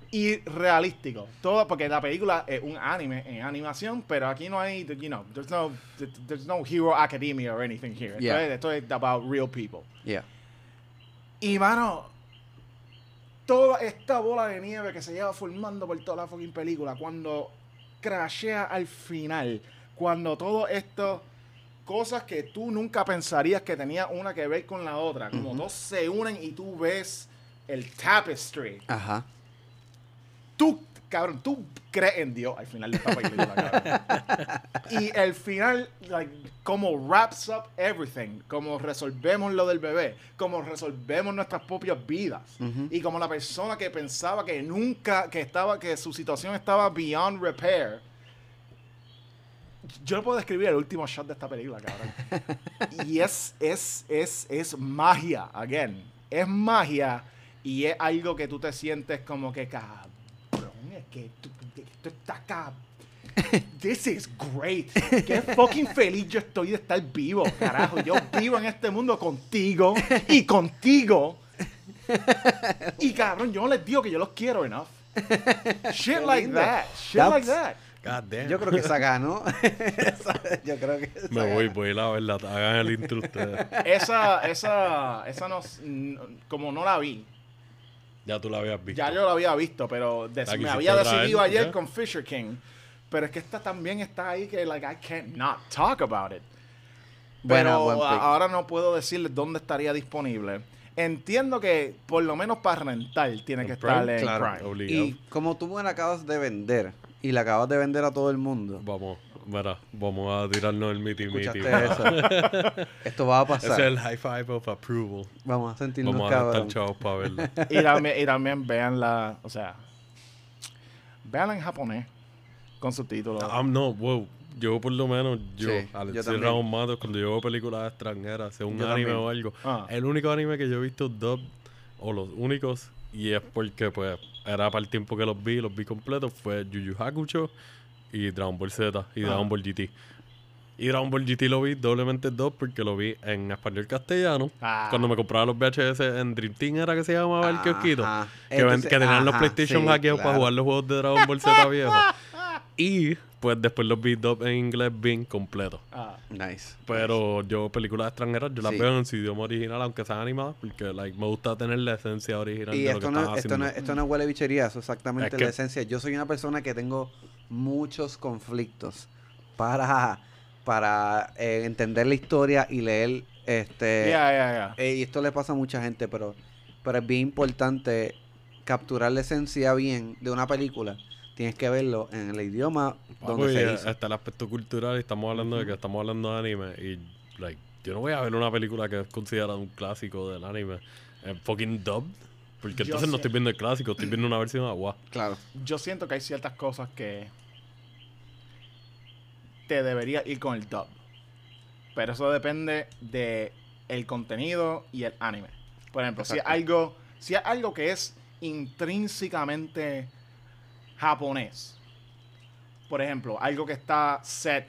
y realístico. Todo porque la película es un anime en animación, pero aquí no hay, you know, there's no, there's no hero academia or anything here. Esto Yeah. es- Esto es about real people. Ya. Y mano, toda esta bola de nieve que se lleva formando por toda la fucking película, cuando crashea al final, cuando todo esto, cosas que tú nunca pensarías que tenía una que ver con la otra, como dos se unen y tú ves el tapestry. Ajá. Tú, cabrón, tú crees en Dios al final de esta película, cabrón. Y el final, like, como wraps up everything, como resolvemos lo del bebé, como resolvemos nuestras propias vidas. Y como la persona que pensaba que nunca, que estaba, que su situación estaba beyond repair. Yo no puedo describir el último shot de esta película, cabrón. y es, es, es, es magia, again. Es magia y es algo que tú te sientes como que, cabrón, que tú, tú estás cabrón. This is great. Qué fucking feliz yo estoy de estar vivo, carajo. Yo vivo en este mundo contigo y contigo. Y cabrón, yo no les digo que yo los quiero enough. Shit like lindo. that. Shit like That's- that. God damn. Yo creo que esa ganó. Yo creo que esa Me voy, voy a ir a verla. Hagan el intro ustedes. Esa, esa, esa no, como no la vi. Ya tú la habías visto. Ya yo la había visto, pero me había decidido traer, ayer ya. con Fisher King. Pero es que esta también está ahí que like I can't not talk about it. Pero buen pick. a- ahora no puedo decirles dónde estaría disponible. Entiendo que por lo menos para rentar tiene En que estar en claro. Prime. Obligado. Y como tú me la acabas de vender y la acabas de vender a todo el mundo, Vamos, mira, vamos a tirarnos el miti miti. Esto va a Ese es pasar. el high five of approval. Vamos a sentirnos Vamos a estar chavos para verlo. Y también, y también veanla, o sea, veanla en japonés con subtítulos. Ah, no, wow. Yo por lo menos, yo, Sí, yo Alexis. Ramos Matos, cuando yo veo películas extranjeras, sea un Yo anime también. o algo, Ah. el único anime que yo he visto dub, o los únicos, y es porque pues era para el tiempo que los vi, los vi completos, fue Yu Yu Hakusho y Dragon Ball Z y Ah. Dragon Ball GT. Y Dragon Ball GT lo vi doblemente dub porque lo vi en español castellano. Ah. Cuando me compraba los VHS en Dream Team era que se llamaba el kiosquito. Que, ven- Entonces, que tenían los ajá, PlayStation sí, hackeados para claro. jugar los juegos de Dragon Ball Z viejos. Y pues después los vi dub en inglés bien completo. Ah. Nice. Pero yo películas extranjeras yo las Sí. veo en su idioma original aunque sean animadas porque like, me gusta tener la esencia original Y de lo que esto no, esto, haciendo. no, esto no huele bichería, eso es exactamente Es que- la esencia. Yo soy una persona que tengo muchos conflictos para, para eh, entender la historia y leer este eh, y esto le pasa a mucha gente, pero, pero es bien importante capturar la esencia bien de una película. Tienes que verlo en el idioma donde Papi, se hizo. el aspecto cultural y estamos hablando de que estamos hablando de anime y like yo no voy a ver una película que es considerada un clásico del anime en fucking dub porque entonces no estoy viendo el clásico estoy viendo una versión agua Claro. Yo siento que hay ciertas cosas que te debería ir con el dub. Pero eso depende de el contenido y el anime. Por ejemplo, si es algo, si es algo que es intrínsecamente japonés. Por ejemplo, algo que está set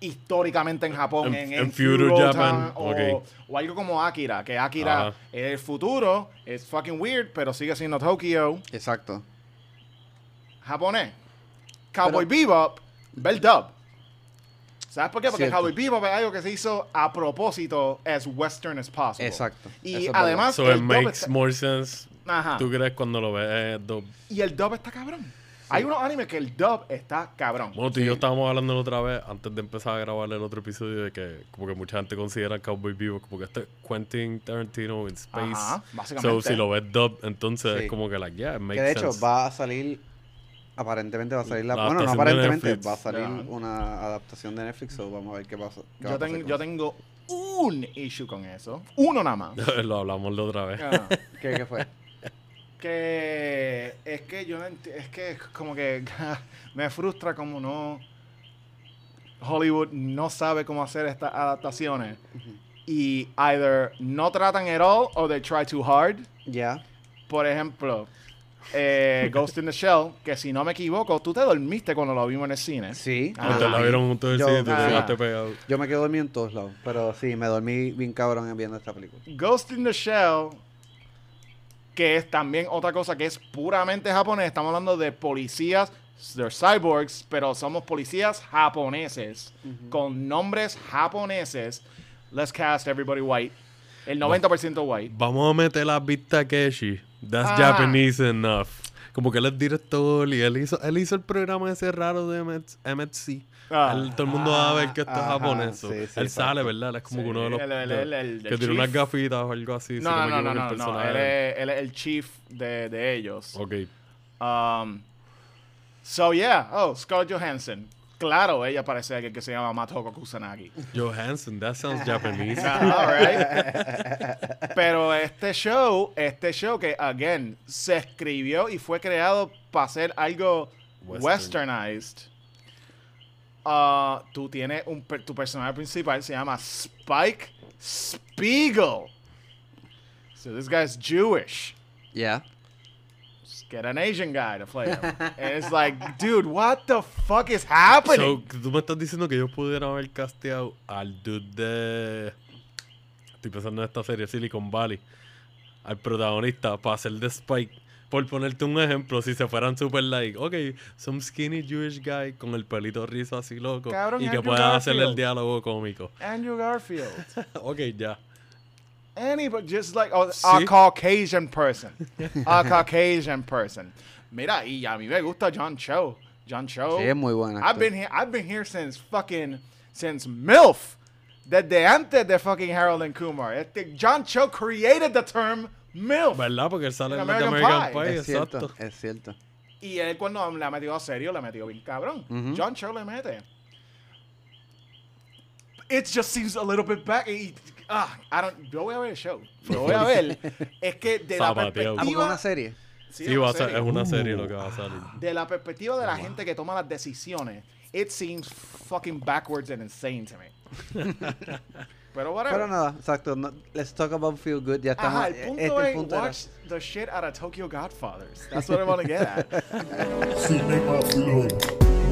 históricamente en Japón, En- en, en feudal Japan, o, algo como Akira, que Akira Ajá. es el futuro, es fucking weird, pero sigue siendo Tokio Exacto. japonés. Cowboy Pero- Bebop, ve el dub. ¿Sabes por qué? Porque Cierto. Cowboy Bebop es algo que se hizo a propósito as western as possible. Exacto. Y Eso es además, so el it makes está- more sense Ajá. tú crees cuando lo ves eh, dub Y el dub está cabrón. Hay unos animes que el dub está cabrón. Bueno, tú y yo estábamos hablando la otra vez, antes de empezar a grabar el otro episodio, de que como que mucha gente considera Cowboy Vivo como que este es Quentin Tarantino in space. Ajá, básicamente. So, si lo ves dub, entonces Sí. es como que, like, yeah, it makes Que de hecho sense. va a salir, aparentemente va a salir la... La bueno, no aparentemente, Netflix. va a salir Ya. una adaptación de Netflix, so vamos a ver qué pasa. qué yo, a pasar ten- con yo tengo un issue con eso. Uno nada más. lo hablamos la otra vez. Ajá. ¿Qué, qué fue? que es que yo no enti- es que como que me frustra como no Hollywood no sabe cómo hacer estas adaptaciones y either no tratan at all or they try too hard Ya. por ejemplo eh, Ghost in the Shell que si no me equivoco tú te dormiste cuando lo vimos en el cine Sí. Ah, Ustedes la vieron juntos en el Yo- cine te ah. pegado. Yo me quedo dormido en todos lados, pero sí, me dormí bien cabrón viendo esta película. Ghost in the Shell, que es también otra cosa que es puramente japonés. Estamos hablando de policías, they're cyborgs, pero somos policías japoneses con nombres japoneses. Let's cast everybody white. El 90% white. Vamos a meter la Beat Takeshi. That's Ah. Japanese enough. Como que él es director y él hizo, él hizo el programa ese raro de MXC. Ah. Él- todo el mundo va a ver que esto es Ajá, japonés. sí, so, sí, él exacto. sale, ¿verdad? Él es como Sí, uno de los. el- que tiene unas gafitas o algo así. si No, no, no, el no, Él es, él es el chief de, de ellos. Ok. Um, so, yeah. Oh, Scarlett Johansson. Claro, ella parece alguien que se llama Matoko Kusanagi. Johansson, that sounds Japanese. Ah, alright. Pero este show, este show que, again, se escribió y fue creado para ser algo Western. westernized. Ah, tú tienes un, per- tu personaje principal se llama Spike Spiegel. So this guy's Jewish. Ya. Just get an Asian guy to play him. and it's like, dude, what the fuck is happening? So, tú me estás diciendo que ellos pudieran haber casteado al dude de. Estoy pensando en esta serie, Silicon Valley. Al protagonista para hacer de Spike. Por ponerte un ejemplo, si se fueran super like, ok, some skinny Jewish guy con el pelito rizo así loco. Cabrón, y que Andrew pueda hacer el Garfield. diálogo cómico. Andrew Garfield. ok, ya. Anybody, just like oh, a Sí. Caucasian person. a Caucasian person. Mira, y a mí me gusta John Cho. John Cho. Sí, es muy buen I've actor. been here. I've been here since fucking since MILF. Desde antes de fucking Harold and Kumar. Este, John Cho created the term MILF. ¿Verdad? Porque él sale En la American American Pie. Pie, Es cierto, exacto. es cierto. Y él cuando le ha metido a serio, le ha metido bien cabrón. Ujú. John Cho le mete. It just seems a little bit back. y- ah, I don't, yo voy a ver el show. Lo voy a ver. es que de la Zapateado. Ah, perspectiva... una serie. Sí, Sí, va a ser, es una serie lo que va a salir. de la perspectiva de la gente que toma las decisiones, it seems fucking backwards and insane to me. Pero whatever. Pero nada, exacto. no- let's talk about Feel Good. Ya estamos. Ajá, el este es punto era- watch the shit out of Tokyo Godfathers. That's what I want to get at.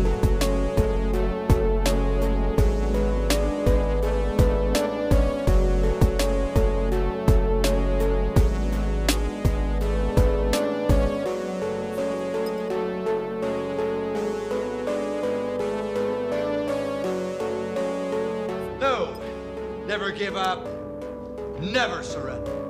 never surrender.